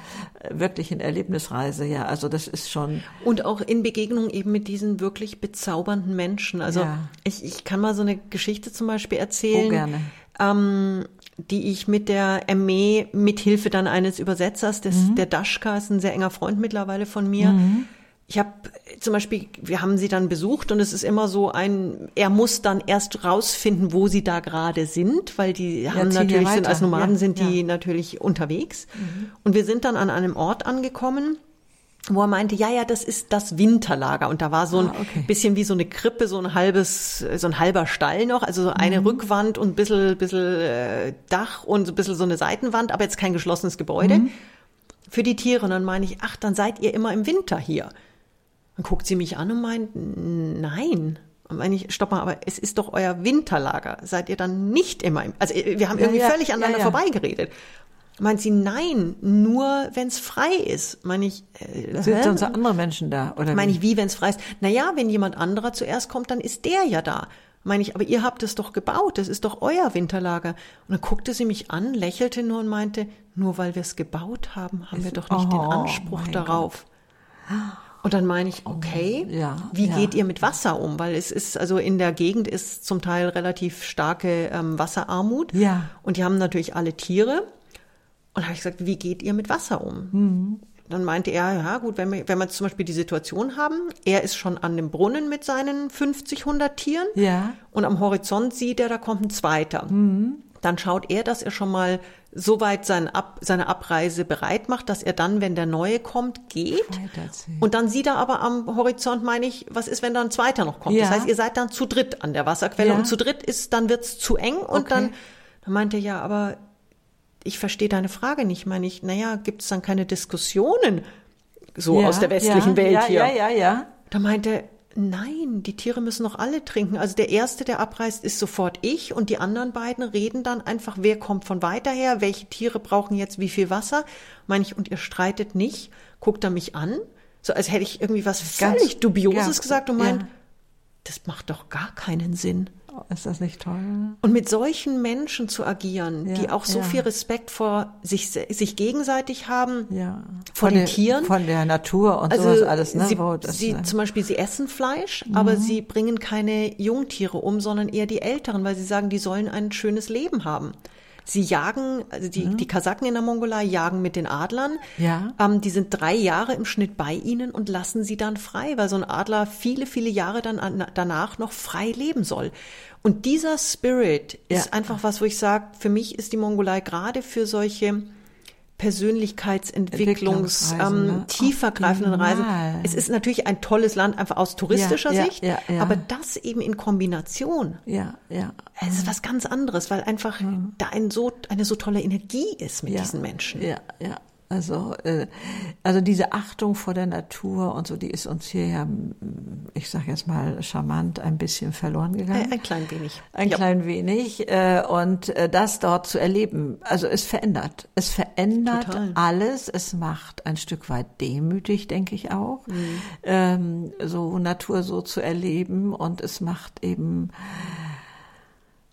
Speaker 1: wirklichen Erlebnisreise, ja. Also das ist schon.
Speaker 2: Und auch in Begegnung eben mit diesen wirklich bezaubernden Menschen. Also ja. ich, ich kann mal so eine Geschichte zum Beispiel erzählen. Oh,
Speaker 1: gerne.
Speaker 2: Ähm, die ich mit der ME mit Hilfe dann eines Übersetzers, des, mhm. der Daschka ist ein sehr enger Freund mittlerweile von mir, mhm ich habe zum Beispiel, wir haben sie dann besucht und es ist immer so ein, er muss dann erst rausfinden, wo sie da gerade sind, weil die ja, haben natürlich sind als Nomaden ja, sind die ja. natürlich unterwegs. Mhm. Und wir sind dann an einem Ort angekommen, wo er meinte, ja, ja, das ist das Winterlager. Und da war so ein ah, okay. bisschen wie so eine Krippe, so ein halbes, so ein halber Stall noch, also so eine mhm. Rückwand und ein bisschen, bisschen äh, Dach und ein bisschen so eine Seitenwand, aber jetzt kein geschlossenes Gebäude. Mhm. Für die Tiere. Und dann meine ich, ach, dann seid ihr immer im Winter hier. Dann guckt sie mich an und meint, nein. Und meine ich, stopp mal, aber es ist doch euer Winterlager. Seid ihr dann nicht immer im, also wir haben irgendwie ja, völlig aneinander ja, ja. vorbeigeredet. Meint sie, nein, nur wenn es frei ist. Meine ich,
Speaker 1: äh, sind sonst andere Menschen da?
Speaker 2: Oder meine ich, wie wenn es frei ist? Naja, wenn jemand anderer zuerst kommt, dann ist der ja da. Meine ich, aber ihr habt es doch gebaut, das ist doch euer Winterlager. Und dann guckte sie mich an, lächelte nur und meinte, nur weil wir es gebaut haben, haben ist, wir doch nicht oh, den Anspruch darauf. Gott. Und dann meine ich, okay, ja, wie ja. geht ihr mit Wasser um? Weil es ist, also in der Gegend ist zum Teil relativ starke ähm, Wasserarmut.
Speaker 1: Ja.
Speaker 2: Und die haben natürlich alle Tiere. Und habe ich gesagt, wie geht ihr mit Wasser um? Mhm. Dann meinte er, ja gut, wenn wir, wenn wir zum Beispiel die Situation haben, er ist schon an dem Brunnen mit seinen 50, 100 Tieren.
Speaker 1: Ja.
Speaker 2: Und am Horizont sieht er, da kommt ein zweiter. Mhm dann schaut er, dass er schon mal so weit seine, Ab, seine Abreise bereit macht, dass er dann, wenn der Neue kommt, geht. Und dann sieht er aber am Horizont, meine ich, was ist, wenn da ein Zweiter noch kommt? Ja. Das heißt, ihr seid dann zu dritt an der Wasserquelle ja. und zu dritt ist, dann wird's zu eng und okay. dann, dann meint er, ja, aber ich verstehe deine Frage nicht. Meine ich, naja, gibt es dann keine Diskussionen so ja, aus der westlichen Welt hier?
Speaker 1: Ja, ja, ja.
Speaker 2: Da meinte Nein, die Tiere müssen noch alle trinken. Also der erste, der abreist, ist sofort ich und die anderen beiden reden dann einfach, wer kommt von weiter her, welche Tiere brauchen jetzt wie viel Wasser. Meine ich, und ihr streitet nicht, guckt er mich an, so als hätte ich irgendwie was völlig Dubioses ja, gesagt und meint, ja. das macht doch gar keinen Sinn.
Speaker 1: Ist das nicht toll?
Speaker 2: Und mit solchen Menschen zu agieren, ja, die auch so ja. viel Respekt vor sich, sich gegenseitig haben,
Speaker 1: ja.
Speaker 2: vor von den der, Tieren.
Speaker 1: Von der Natur und also sowas alles. Ne?
Speaker 2: Sie, das, sie, zum Beispiel, sie essen Fleisch, mhm. aber sie bringen keine Jungtiere um, sondern eher die Älteren, weil sie sagen, die sollen ein schönes Leben haben. Sie jagen, also die, mhm. die Kasaken in der Mongolei jagen mit den Adlern.
Speaker 1: Ja.
Speaker 2: Ähm, die sind drei Jahre im Schnitt bei ihnen und lassen sie dann frei, weil so ein Adler viele, viele Jahre dann an, danach noch frei leben soll. Und dieser Spirit ja. ist einfach was, wo ich sage, für mich ist die Mongolei gerade für solche Persönlichkeitsentwicklungs, ähm, ne? tiefergreifenden Reisen. Es ist natürlich ein tolles Land, einfach aus touristischer
Speaker 1: ja,
Speaker 2: Sicht,
Speaker 1: ja, ja,
Speaker 2: aber das eben in Kombination.
Speaker 1: Ja, ja.
Speaker 2: Es ist was ganz anderes, weil einfach mhm. da ein so, eine so tolle Energie ist mit diesen Menschen.
Speaker 1: Ja, ja. Also, äh, also diese Achtung vor der Natur und so, die ist uns hier ja, ich sage jetzt mal charmant, ein bisschen verloren gegangen.
Speaker 2: Ein, ein klein wenig.
Speaker 1: Ein ja. klein wenig. Äh, und äh, das dort zu erleben, also es verändert. Es verändert Total. alles. Es macht ein Stück weit demütig, denke ich auch, mhm. ähm, so Natur so zu erleben. Und es macht eben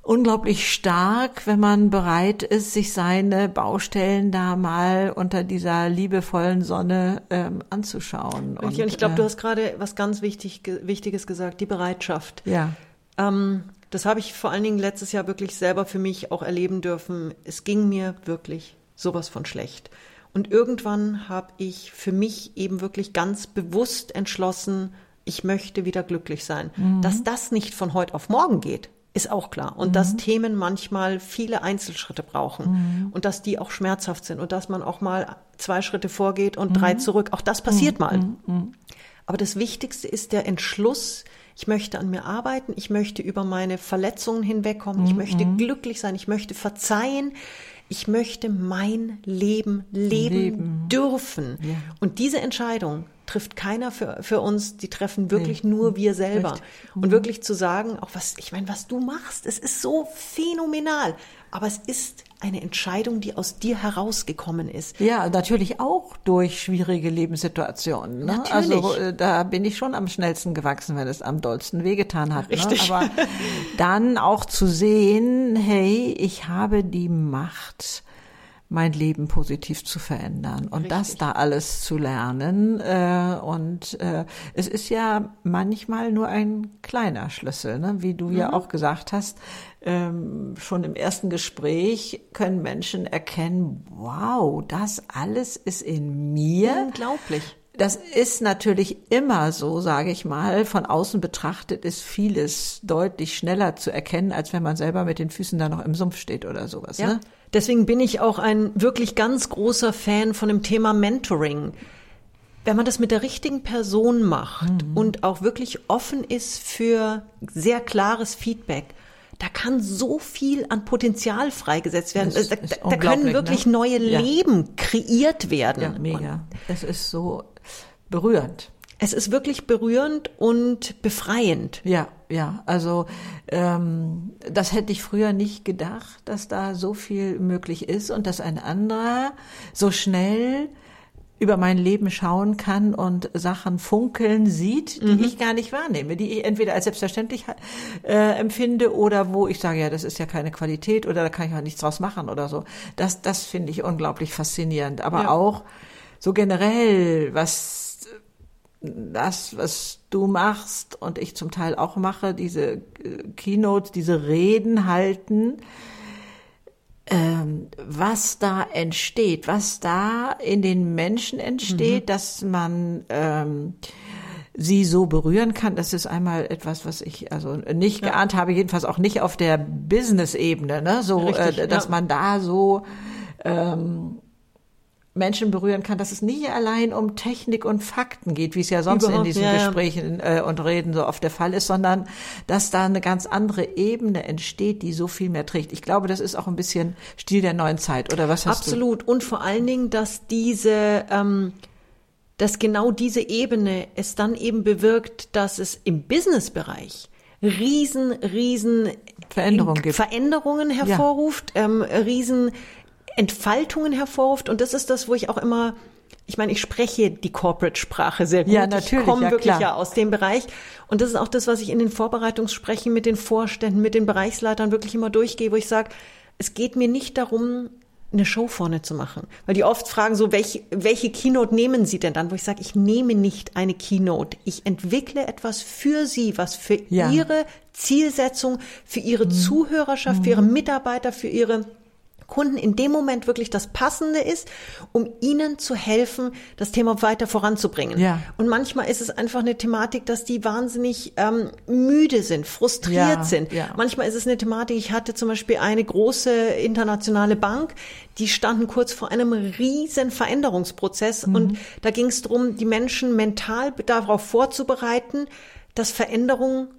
Speaker 1: unglaublich stark, wenn man bereit ist, sich seine Baustellen da mal unter dieser liebevollen Sonne ähm, anzuschauen.
Speaker 2: Und, und ich glaube, äh, du hast gerade was ganz wichtig, Wichtiges gesagt, die Bereitschaft.
Speaker 1: Ja.
Speaker 2: Ähm, das habe ich vor allen Dingen letztes Jahr wirklich selber für mich auch erleben dürfen. Es ging mir wirklich sowas von schlecht. Und irgendwann habe ich für mich eben wirklich ganz bewusst entschlossen, ich möchte wieder glücklich sein. Mhm. Dass das nicht von heute auf morgen geht, ist auch klar. Und mhm. dass Themen manchmal viele Einzelschritte brauchen mhm. und dass die auch schmerzhaft sind und dass man auch mal zwei Schritte vorgeht und drei mhm. zurück. Auch das passiert mhm. mal. Mhm. Aber das Wichtigste ist der Entschluss, ich möchte an mir arbeiten, ich möchte über meine Verletzungen hinwegkommen, ich möchte glücklich sein, ich möchte verzeihen, ich möchte mein Leben leben, leben. dürfen. Ja. Und diese Entscheidung trifft keiner für, für uns, die treffen wirklich nee. nur wir selber. Mhm. Und wirklich zu sagen, auch was, ich meine, was du machst, es ist so phänomenal. Aber es ist eine Entscheidung, die aus dir herausgekommen ist.
Speaker 1: Ja, natürlich auch durch schwierige Lebenssituationen. Ne? Natürlich. Also da bin ich schon am schnellsten gewachsen, wenn es am dollsten wehgetan hat. Ne?
Speaker 2: Richtig.
Speaker 1: Ne? Aber dann auch zu sehen, hey, ich habe die Macht, mein Leben positiv zu verändern und Richtig. das da alles zu lernen. Äh, und äh, es ist ja manchmal nur ein kleiner Schlüssel, ne? wie du mhm. ja auch gesagt hast. Ähm, schon im ersten Gespräch können Menschen erkennen, wow, das alles ist in mir.
Speaker 2: Unglaublich.
Speaker 1: Das ist natürlich immer so, sage ich mal. Von außen betrachtet ist vieles deutlich schneller zu erkennen, als wenn man selber mit den Füßen da noch im Sumpf steht oder sowas. Ja. Ne?
Speaker 2: Deswegen bin ich auch ein wirklich ganz großer Fan von dem Thema Mentoring. Wenn man das mit der richtigen Person macht mhm. und auch wirklich offen ist für sehr klares Feedback, da kann so viel an Potenzial freigesetzt werden. Da, da, können wirklich ne? neue ja. Leben kreiert werden.
Speaker 1: Ja, mega. Und es ist so berührend.
Speaker 2: Es ist wirklich berührend und befreiend.
Speaker 1: Ja, ja. Also ähm, das hätte ich früher nicht gedacht, dass da so viel möglich ist und dass ein anderer so schnell über mein Leben schauen kann und Sachen funkeln sieht, die mhm. ich gar nicht wahrnehme, die ich entweder als selbstverständlich äh, empfinde oder wo ich sage, ja, das ist ja keine Qualität oder da kann ich ja nichts draus machen oder so. Das, das finde ich unglaublich faszinierend. Aber ja. auch so generell, was das, was du machst und ich zum Teil auch mache, diese äh, Keynotes, diese Reden halten, was da entsteht, was da in den Menschen entsteht, mhm. dass man ähm, sie so berühren kann, das ist einmal etwas, was ich also nicht ja. geahnt habe, jedenfalls auch nicht auf der Business-Ebene, ne? so, Richtig, äh, dass ja. man da so ähm, Menschen berühren kann, dass es nie allein um Technik und Fakten geht, wie es ja sonst Überhaupt, in diesen ja, Gesprächen äh, und Reden so oft der Fall ist, sondern dass da eine ganz andere Ebene entsteht, die so viel mehr trägt. Ich glaube, das ist auch ein bisschen Stil der neuen Zeit, oder was hast
Speaker 2: Absolut. Du? Und vor allen Dingen, dass diese, ähm, dass genau diese Ebene es dann eben bewirkt, dass es im Businessbereich riesen, riesen
Speaker 1: Veränderungen.
Speaker 2: Veränderungen hervorruft, ja. ähm, riesen Entfaltungen hervorruft. Und das ist das, wo ich auch immer, ich meine, ich spreche die Corporate-Sprache sehr gut.
Speaker 1: Ja, natürlich.
Speaker 2: Ich komme
Speaker 1: ja,
Speaker 2: wirklich
Speaker 1: klar.
Speaker 2: ja aus dem Bereich. Und das ist auch das, was ich in den Vorbereitungssprechen mit den Vorständen, mit den Bereichsleitern wirklich immer durchgehe, wo ich sage, es geht mir nicht darum, eine Show vorne zu machen. Weil die oft fragen so, welche, welche Keynote nehmen Sie denn dann? Wo ich sage, ich nehme nicht eine Keynote. Ich entwickle etwas für Sie, was für ja. Ihre Zielsetzung, für Ihre mhm. Zuhörerschaft, mhm. für Ihre Mitarbeiter, für Ihre Kunden in dem Moment wirklich das Passende ist, um ihnen zu helfen, das Thema weiter voranzubringen.
Speaker 1: Ja.
Speaker 2: Und manchmal ist es einfach eine Thematik, dass die wahnsinnig ähm, müde sind, frustriert ja, sind. Ja. Manchmal ist es eine Thematik, ich hatte zum Beispiel eine große internationale Bank, die standen kurz vor einem riesen Veränderungsprozess mhm. und da ging es darum, die Menschen mental darauf vorzubereiten, dass Veränderungen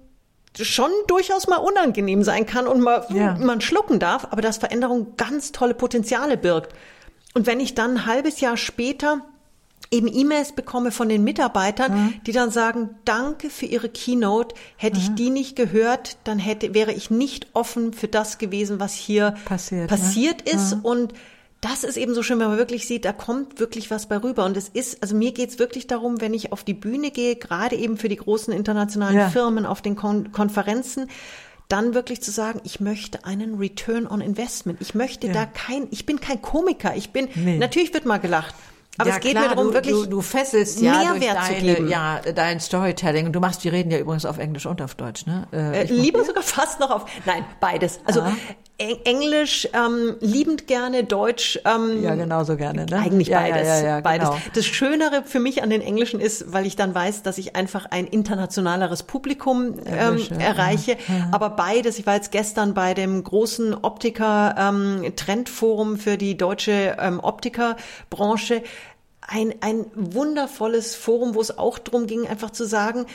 Speaker 2: schon durchaus mal unangenehm sein kann und mal, ja. man schlucken darf, aber dass Veränderung ganz tolle Potenziale birgt. Und wenn ich dann ein halbes Jahr später eben E-Mails bekomme von den Mitarbeitern, mhm. die dann sagen, danke für Ihre Keynote. Hätte mhm. ich die nicht gehört, dann hätte, wäre ich nicht offen für das gewesen, was hier
Speaker 1: passiert,
Speaker 2: passiert
Speaker 1: ne?
Speaker 2: ist. Mhm. Und das ist eben so schön, wenn man wirklich sieht, da kommt wirklich was bei rüber. Und es ist, also mir geht's wirklich darum, wenn ich auf die Bühne gehe, gerade eben für die großen internationalen ja. Firmen, auf den Kon Konferenzen, dann wirklich zu sagen, ich möchte einen Return on Investment. Ich möchte ja. da kein, ich bin kein Komiker. Ich bin, nee. natürlich wird mal gelacht. Aber ja, es geht klar, mir darum,
Speaker 1: du,
Speaker 2: wirklich
Speaker 1: du, du fesselst ja Mehrwert deine, zu geben. Ja, dein Storytelling. Und du machst, die reden ja übrigens auf Englisch und auf Deutsch, ne?
Speaker 2: Äh, äh lieber sogar fast noch auf, nein, beides. Also ah. Englisch ähm, liebend gerne, Deutsch ähm,
Speaker 1: ja genauso gerne. Ne?
Speaker 2: Eigentlich
Speaker 1: ja,
Speaker 2: beides.
Speaker 1: Ja, ja,
Speaker 2: beides. Genau. Das Schönere für mich an den Englischen ist, weil ich dann weiß, dass ich einfach ein internationaleres Publikum ähm, erreiche. Aber beides. Ich war jetzt gestern bei dem großen Optiker ähm, Trendforum für die deutsche ähm, Optikerbranche. Ein, ein wundervolles Forum, wo es auch darum ging, einfach zu sagen,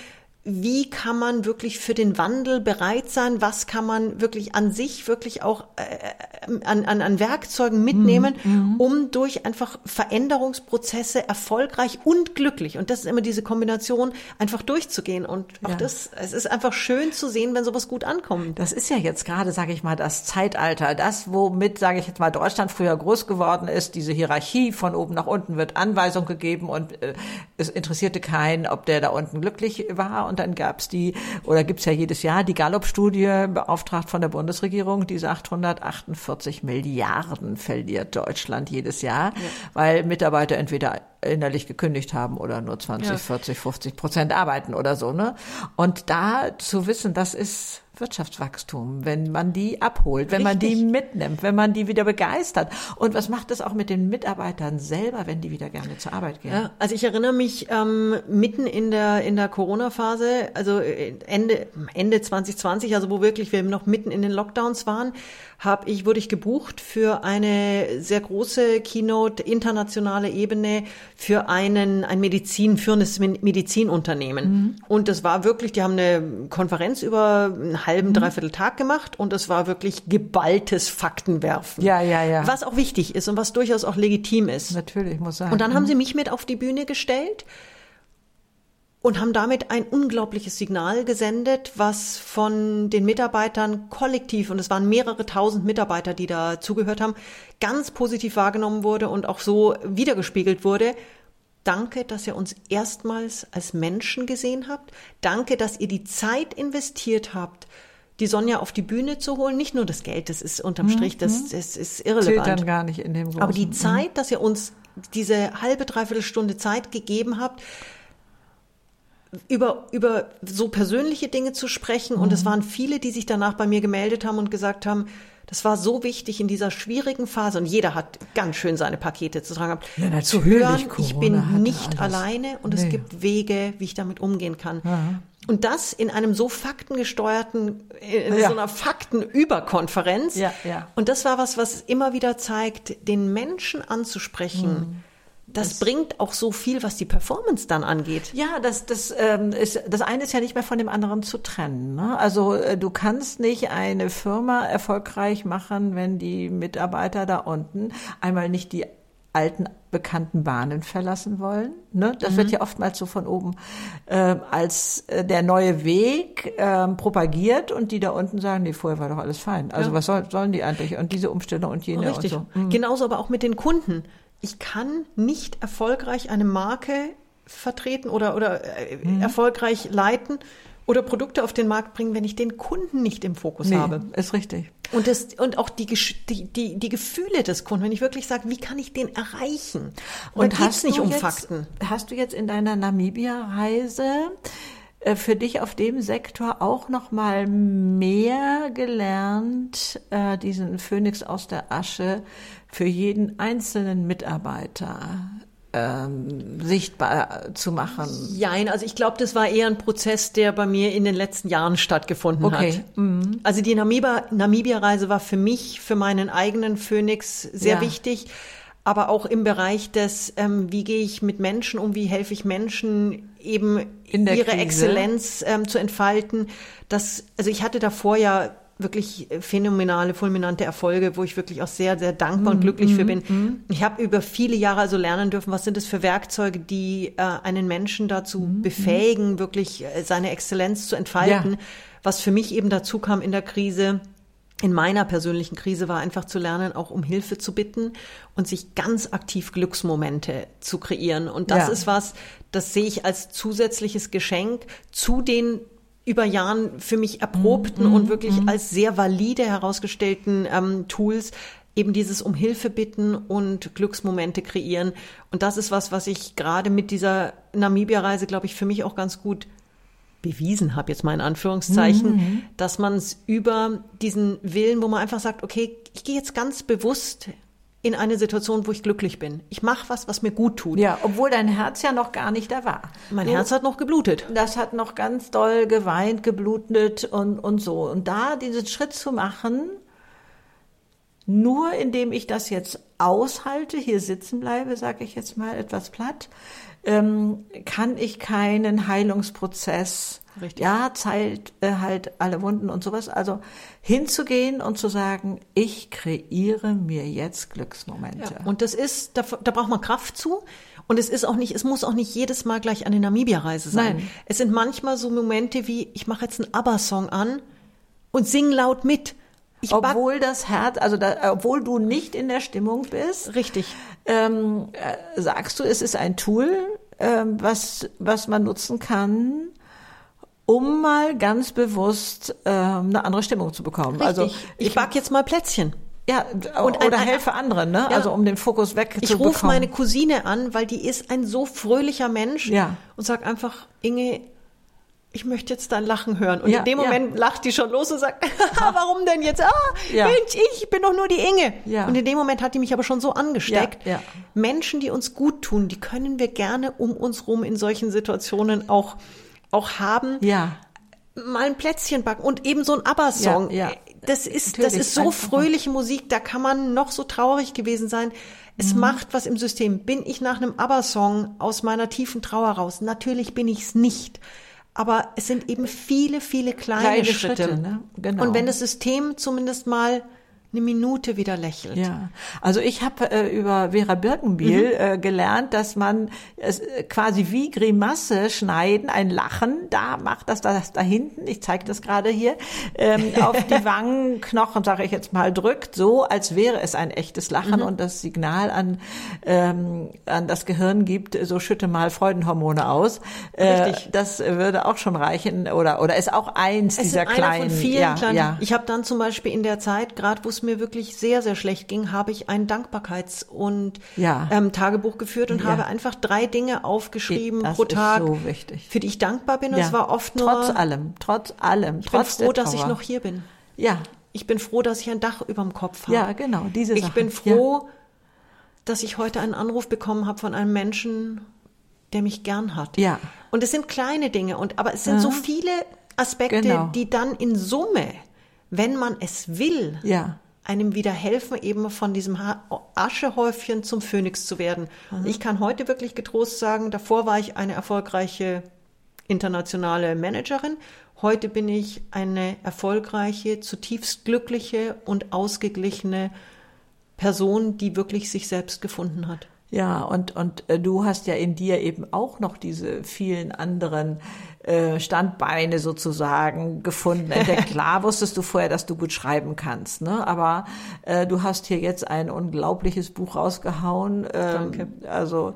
Speaker 2: wie kann man wirklich für den Wandel bereit sein? Was kann man wirklich an sich wirklich auch äh, an, an, an Werkzeugen mitnehmen, mhm, mhm. um durch einfach Veränderungsprozesse erfolgreich und glücklich, und das ist immer diese Kombination, einfach durchzugehen. Und auch ja. das, es ist einfach schön zu sehen, wenn sowas gut ankommt.
Speaker 1: Das ist ja jetzt gerade, sage ich mal, das Zeitalter, das, womit, sage ich jetzt mal, Deutschland früher groß geworden ist, diese Hierarchie von oben nach unten wird Anweisung gegeben und äh, es interessierte keinen, ob der da unten glücklich war und dann gab's die, oder gibt's ja jedes Jahr, die Gallup-Studie, beauftragt von der Bundesregierung, die sagt, 148 Milliarden verliert Deutschland jedes Jahr, ja. weil Mitarbeiter entweder innerlich gekündigt haben oder nur 20, ja. 40, 50 Prozent arbeiten oder so. Ne? Und da zu wissen, das ist Wirtschaftswachstum, wenn man die abholt, wenn Richtig. man die mitnimmt, wenn man die wieder begeistert. Und was macht es auch mit den Mitarbeitern selber, wenn die wieder gerne zur Arbeit gehen? Ja,
Speaker 2: also ich erinnere mich ähm, mitten in der in der Corona-Phase, also äh, Ende Ende 2020, also wo wirklich wir noch mitten in den Lockdowns waren, habe ich wurde ich gebucht für eine sehr große Keynote internationale Ebene für einen ein Medizin führendes Medizinunternehmen. Mhm. Und das war wirklich, die haben eine Konferenz über einen halben, mhm. dreiviertel Tag gemacht und es war wirklich geballtes Faktenwerfen.
Speaker 1: Ja, ja, ja.
Speaker 2: Was auch wichtig ist und was durchaus auch legitim ist.
Speaker 1: Natürlich, muss sein.
Speaker 2: Und dann mhm. haben sie mich mit auf die Bühne gestellt und haben damit ein unglaubliches Signal gesendet, was von den Mitarbeitern kollektiv, und es waren mehrere tausend Mitarbeiter, die da zugehört haben, ganz positiv wahrgenommen wurde und auch so wiedergespiegelt wurde. Danke, dass ihr uns erstmals als Menschen gesehen habt. Danke, dass ihr die Zeit investiert habt, die Sonja auf die Bühne zu holen. Nicht nur das Geld, das ist unterm Strich, das, mhm. das ist irrelevant.
Speaker 1: Zählt dann gar nicht in dem
Speaker 2: Großen. Aber die Zeit, dass ihr uns diese halbe, dreiviertel Stunde Zeit gegeben habt, über, über so persönliche Dinge zu sprechen. Mhm. Und es mhm. waren viele, die sich danach bei mir gemeldet haben und gesagt haben, das war so wichtig in dieser schwierigen Phase und jeder hat ganz schön seine Pakete zu tragen
Speaker 1: ja, zu hören,
Speaker 2: Corona ich bin nicht alleine und nee. es gibt Wege, wie ich damit umgehen kann. Ja. Und das in einem so faktengesteuerten, in ja. so einer Faktenüberkonferenz.
Speaker 1: Ja, ja.
Speaker 2: Und das war was, was immer wieder zeigt, den Menschen anzusprechen. Mhm das, das, bringt auch so viel, was die Performance dann angeht.
Speaker 1: Ja, das, das, ähm, ist, das eine ist ja nicht mehr von dem anderen zu trennen. Ne? Also äh, du kannst nicht eine Firma erfolgreich machen, wenn die Mitarbeiter da unten einmal nicht die alten bekannten Bahnen verlassen wollen. Ne? Das mhm. wird ja oftmals so von oben äh, als äh, der neue Weg äh, propagiert und die da unten sagen, nee, vorher war doch alles fein. Also ja. was soll, sollen die eigentlich? Und diese Umstellung und jene
Speaker 2: Richtig.
Speaker 1: und
Speaker 2: so. Mhm. Genauso aber auch mit den Kunden ich kann nicht erfolgreich eine Marke vertreten oder, oder äh, mhm. erfolgreich leiten oder Produkte auf den Markt bringen, wenn ich den Kunden nicht im Fokus
Speaker 1: nee,
Speaker 2: habe.
Speaker 1: Ist richtig.
Speaker 2: Und, das, und auch die, die, die, die Gefühle des Kunden, wenn ich wirklich sage, wie kann ich den erreichen?
Speaker 1: Und, und hast nicht um jetzt, Fakten. Hast du jetzt in deiner Namibia-Reise für dich auf dem Sektor auch noch mal mehr gelernt, äh, diesen Phönix aus der Asche für jeden einzelnen Mitarbeiter ähm, sichtbar zu machen?
Speaker 2: Nein, also ich glaube, das war eher ein Prozess, der bei mir in den letzten Jahren stattgefunden okay. hat. Mhm. Also die Namibia-Reise war für mich, für meinen eigenen Phoenix sehr ja. wichtig, aber auch im Bereich des, ähm, wie gehe ich mit Menschen um, wie helfe ich Menschen eben ihre Krise. Exzellenz ähm, zu entfalten. Das, also ich hatte davor ja wirklich phänomenale, fulminante Erfolge, wo ich wirklich auch sehr, sehr dankbar und glücklich für mhm, bin. Mhm. Ich habe über viele Jahre also lernen dürfen, was sind es für Werkzeuge, die äh, einen Menschen dazu mhm, befähigen, wirklich äh, seine Exzellenz zu entfalten. Ja. Was für mich eben dazu kam in der Krise, in meiner persönlichen Krise war einfach zu lernen, auch um Hilfe zu bitten und sich ganz aktiv Glücksmomente zu kreieren. Und das ja. ist was, das sehe ich als zusätzliches Geschenk zu den über Jahren für mich erprobten mm, und wirklich mm. als sehr valide herausgestellten ähm, Tools eben dieses um Hilfe bitten und Glücksmomente kreieren. Und das ist was, was ich gerade mit dieser Namibia-Reise, glaube ich, für mich auch ganz gut bewiesen habe, jetzt mal in Anführungszeichen, mhm. dass man es über diesen Willen, wo man einfach sagt, okay, ich gehe jetzt ganz bewusst in eine Situation, wo ich glücklich bin. Ich mache was, was mir gut tut.
Speaker 1: Ja, obwohl dein Herz ja noch gar nicht da war.
Speaker 2: Mein du, Herz hat noch geblutet.
Speaker 1: Das hat noch ganz doll geweint, geblutet und, und so. Und da diesen Schritt zu machen, nur indem ich das jetzt aushalte, hier sitzen bleibe, sage ich jetzt mal etwas platt, ähm, kann ich keinen Heilungsprozess Richtig. Ja, Zeit äh, halt alle Wunden und sowas. Also hinzugehen und zu sagen, ich kreiere mir jetzt Glücksmomente.
Speaker 2: Ja, und das ist, da, da braucht man Kraft zu. Und es ist auch nicht, es muss auch nicht jedes Mal gleich eine Namibia-Reise sein. Nein. Es sind manchmal so Momente wie, ich mache jetzt einen ABBA-Song an und sing laut mit.
Speaker 1: Ich obwohl das Herz, also da, obwohl du nicht in der Stimmung bist.
Speaker 2: Richtig.
Speaker 1: Ähm, äh, sagst du, es ist ein Tool, ähm, was, was man nutzen kann, um mal ganz bewusst äh, eine andere Stimmung zu bekommen.
Speaker 2: Richtig. Also ich, ich back jetzt mal Plätzchen.
Speaker 1: Ja, und oder ein, helfe anderen, ne? Ja. Also um den Fokus wegzubekommen.
Speaker 2: Ich rufe meine Cousine an, weil die ist ein so fröhlicher Mensch
Speaker 1: ja.
Speaker 2: und sag einfach, Inge, ich möchte jetzt dein Lachen hören. Und ja, in dem Moment ja. lacht die schon los und sagt, warum denn jetzt? Ah, ja. Mensch, ich bin doch nur die Inge. Und in dem Moment hat die mich aber schon so angesteckt. Ja, Menschen, die uns gut tun, die können wir gerne um uns rum in solchen Situationen auch auch haben.
Speaker 1: Ja.
Speaker 2: Mal ein Plätzchen backen und eben so ein ABBA-Song. Ja, ja. Das ist, Natürlich, das ist so fröhliche Musik, da kann man noch so traurig gewesen sein. Es mhm. macht was im System. Bin ich nach einem ABBA-Song aus meiner tiefen Trauer raus? Natürlich bin ich es nicht. Aber es sind eben viele, viele kleine, kleine Schritte. Schritte ne? genau. Und wenn das System zumindest mal eine Minute wieder lächelt.
Speaker 1: Ja, also ich habe äh, über Vera Birkenbiel mhm. äh, gelernt, dass man es äh, quasi wie Grimasse schneiden, ein Lachen, da macht das das da hinten, ich zeige das gerade hier, ähm, auf die Wangenknochen, sage ich jetzt mal, drückt, so als wäre es ein echtes Lachen mhm. und das Signal an, ähm, an das Gehirn gibt, so schütte mal Freudenhormone aus. Äh, Richtig. Das würde auch schon reichen oder, oder ist auch eins es dieser kleinen.
Speaker 2: Von vielen ja, kleinen. Ja. Ich habe dann zum Beispiel in der Zeit, gerade wo es mir wirklich sehr, sehr schlecht ging, habe ich ein Dankbarkeits- und ja. ähm, Tagebuch geführt und ja. habe einfach drei Dinge aufgeschrieben das pro Tag,
Speaker 1: so
Speaker 2: für die ich dankbar bin. Und ja. es war oft
Speaker 1: nur trotz allem, trotz allem,
Speaker 2: ich trotz bin froh, dass ich noch hier bin.
Speaker 1: Ja,
Speaker 2: ich bin froh, dass ich ein Dach über dem Kopf habe.
Speaker 1: Ja, genau, diese
Speaker 2: Ich bin froh, dass ich heute einen Anruf bekommen habe von einem Menschen, der mich gern hat.
Speaker 1: Ja.
Speaker 2: Und es sind kleine Dinge und aber es sind so viele Aspekte, genau. die dann in Summe, wenn man es will,
Speaker 1: ja
Speaker 2: einem wieder helfen, eben von diesem Aschehäufchen zum Phönix zu werden. Mhm. Ich kann heute wirklich getrost sagen, davor war ich eine erfolgreiche internationale Managerin. Heute bin ich eine erfolgreiche, zutiefst glückliche und ausgeglichene Person, die wirklich sich selbst gefunden hat.
Speaker 1: Ja, und, und äh, du hast ja in dir eben auch noch diese vielen anderen äh, Standbeine sozusagen gefunden. Entdeckt. Klar wusstest du vorher, dass du gut schreiben kannst, ne? aber äh, du hast hier jetzt ein unglaubliches Buch rausgehauen. Ähm, Danke. Also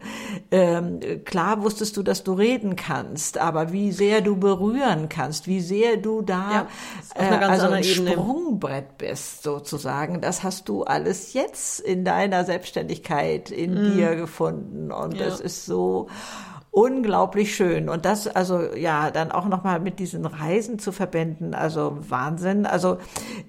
Speaker 1: ähm, klar wusstest du, dass du reden kannst, aber wie sehr du berühren kannst, wie sehr du da ja, äh, also ein Ebene. Sprungbrett bist sozusagen, das hast du alles jetzt in deiner Selbstständigkeit in mm. dir gefunden und ja. es ist so unglaublich schön. Und das also ja dann auch nochmal mit diesen Reisen zu verbinden, also Wahnsinn. Also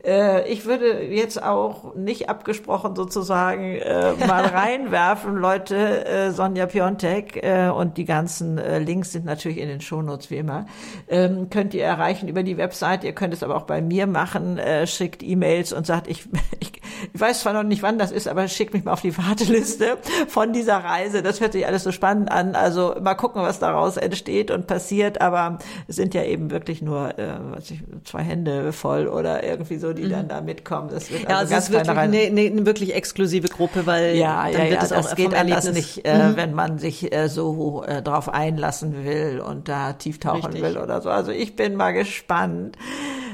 Speaker 1: äh, ich würde jetzt auch nicht abgesprochen sozusagen äh, mal reinwerfen, Leute, äh, Sonja Piontek äh, und die ganzen äh, Links sind natürlich in den Shownotes wie immer. Ähm, könnt ihr erreichen über die Website, ihr könnt es aber auch bei mir machen, äh, schickt E-Mails und sagt, ich, ich, ich weiß zwar noch nicht, wann das ist, aber schickt mich mal auf die Warteliste von dieser Reise. Das hört sich alles so spannend an. Also mal gucken, was daraus entsteht und passiert, aber es sind ja eben wirklich nur äh, was ich, zwei Hände voll oder irgendwie so, die mhm. dann da mitkommen. Das wird
Speaker 2: ja, also, also ganz es ist wirklich eine, eine, eine, wirklich exklusive Gruppe, weil
Speaker 1: ja, dann ja, wird ja, es auch das geht anders nicht, äh, mhm. wenn man sich äh, so äh, drauf einlassen will und da tief tauchen Richtig. will oder so. Also ich bin mal gespannt.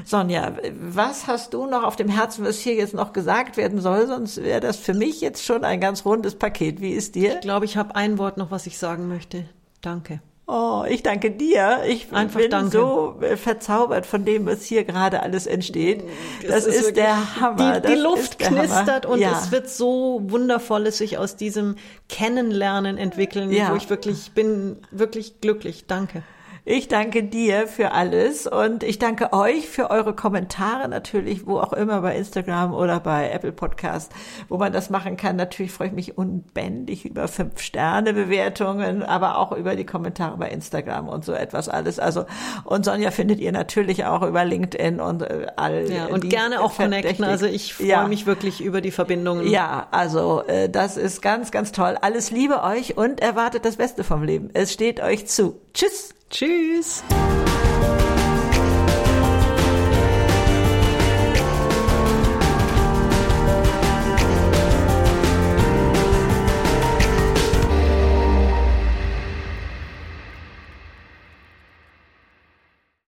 Speaker 1: Sonja, was hast du noch auf dem Herzen, was hier jetzt noch gesagt werden soll? Sonst wäre das für mich jetzt schon ein ganz rundes Paket. Wie ist dir?
Speaker 2: Ich glaube, ich habe ein Wort noch, was ich sagen möchte. Danke.
Speaker 1: Oh, ich danke dir. Ich Einfach bin danke. so äh, verzaubert von dem, was hier gerade alles entsteht. Das, das ist, ist der Hammer.
Speaker 2: Die, die Luft knistert und ja. es wird so wundervolles sich aus diesem Kennenlernen entwickeln, ja. wo ich wirklich bin wirklich glücklich. Danke.
Speaker 1: Ich danke dir für alles und ich danke euch für eure Kommentare natürlich, wo auch immer bei Instagram oder bei Apple Podcast, wo man das machen kann. Natürlich freue ich mich unbändig über fünf Sterne Bewertungen, aber auch über die Kommentare bei Instagram und so etwas alles. Also und Sonja findet ihr natürlich auch über LinkedIn und äh, all
Speaker 2: ja, und gerne auch connecten. Also ich freue ja. mich wirklich über die Verbindungen.
Speaker 1: Ja, also äh, das ist ganz, ganz toll. Alles Liebe euch und erwartet das Beste vom Leben. Es steht euch zu. Tschüss.
Speaker 2: Tschüss.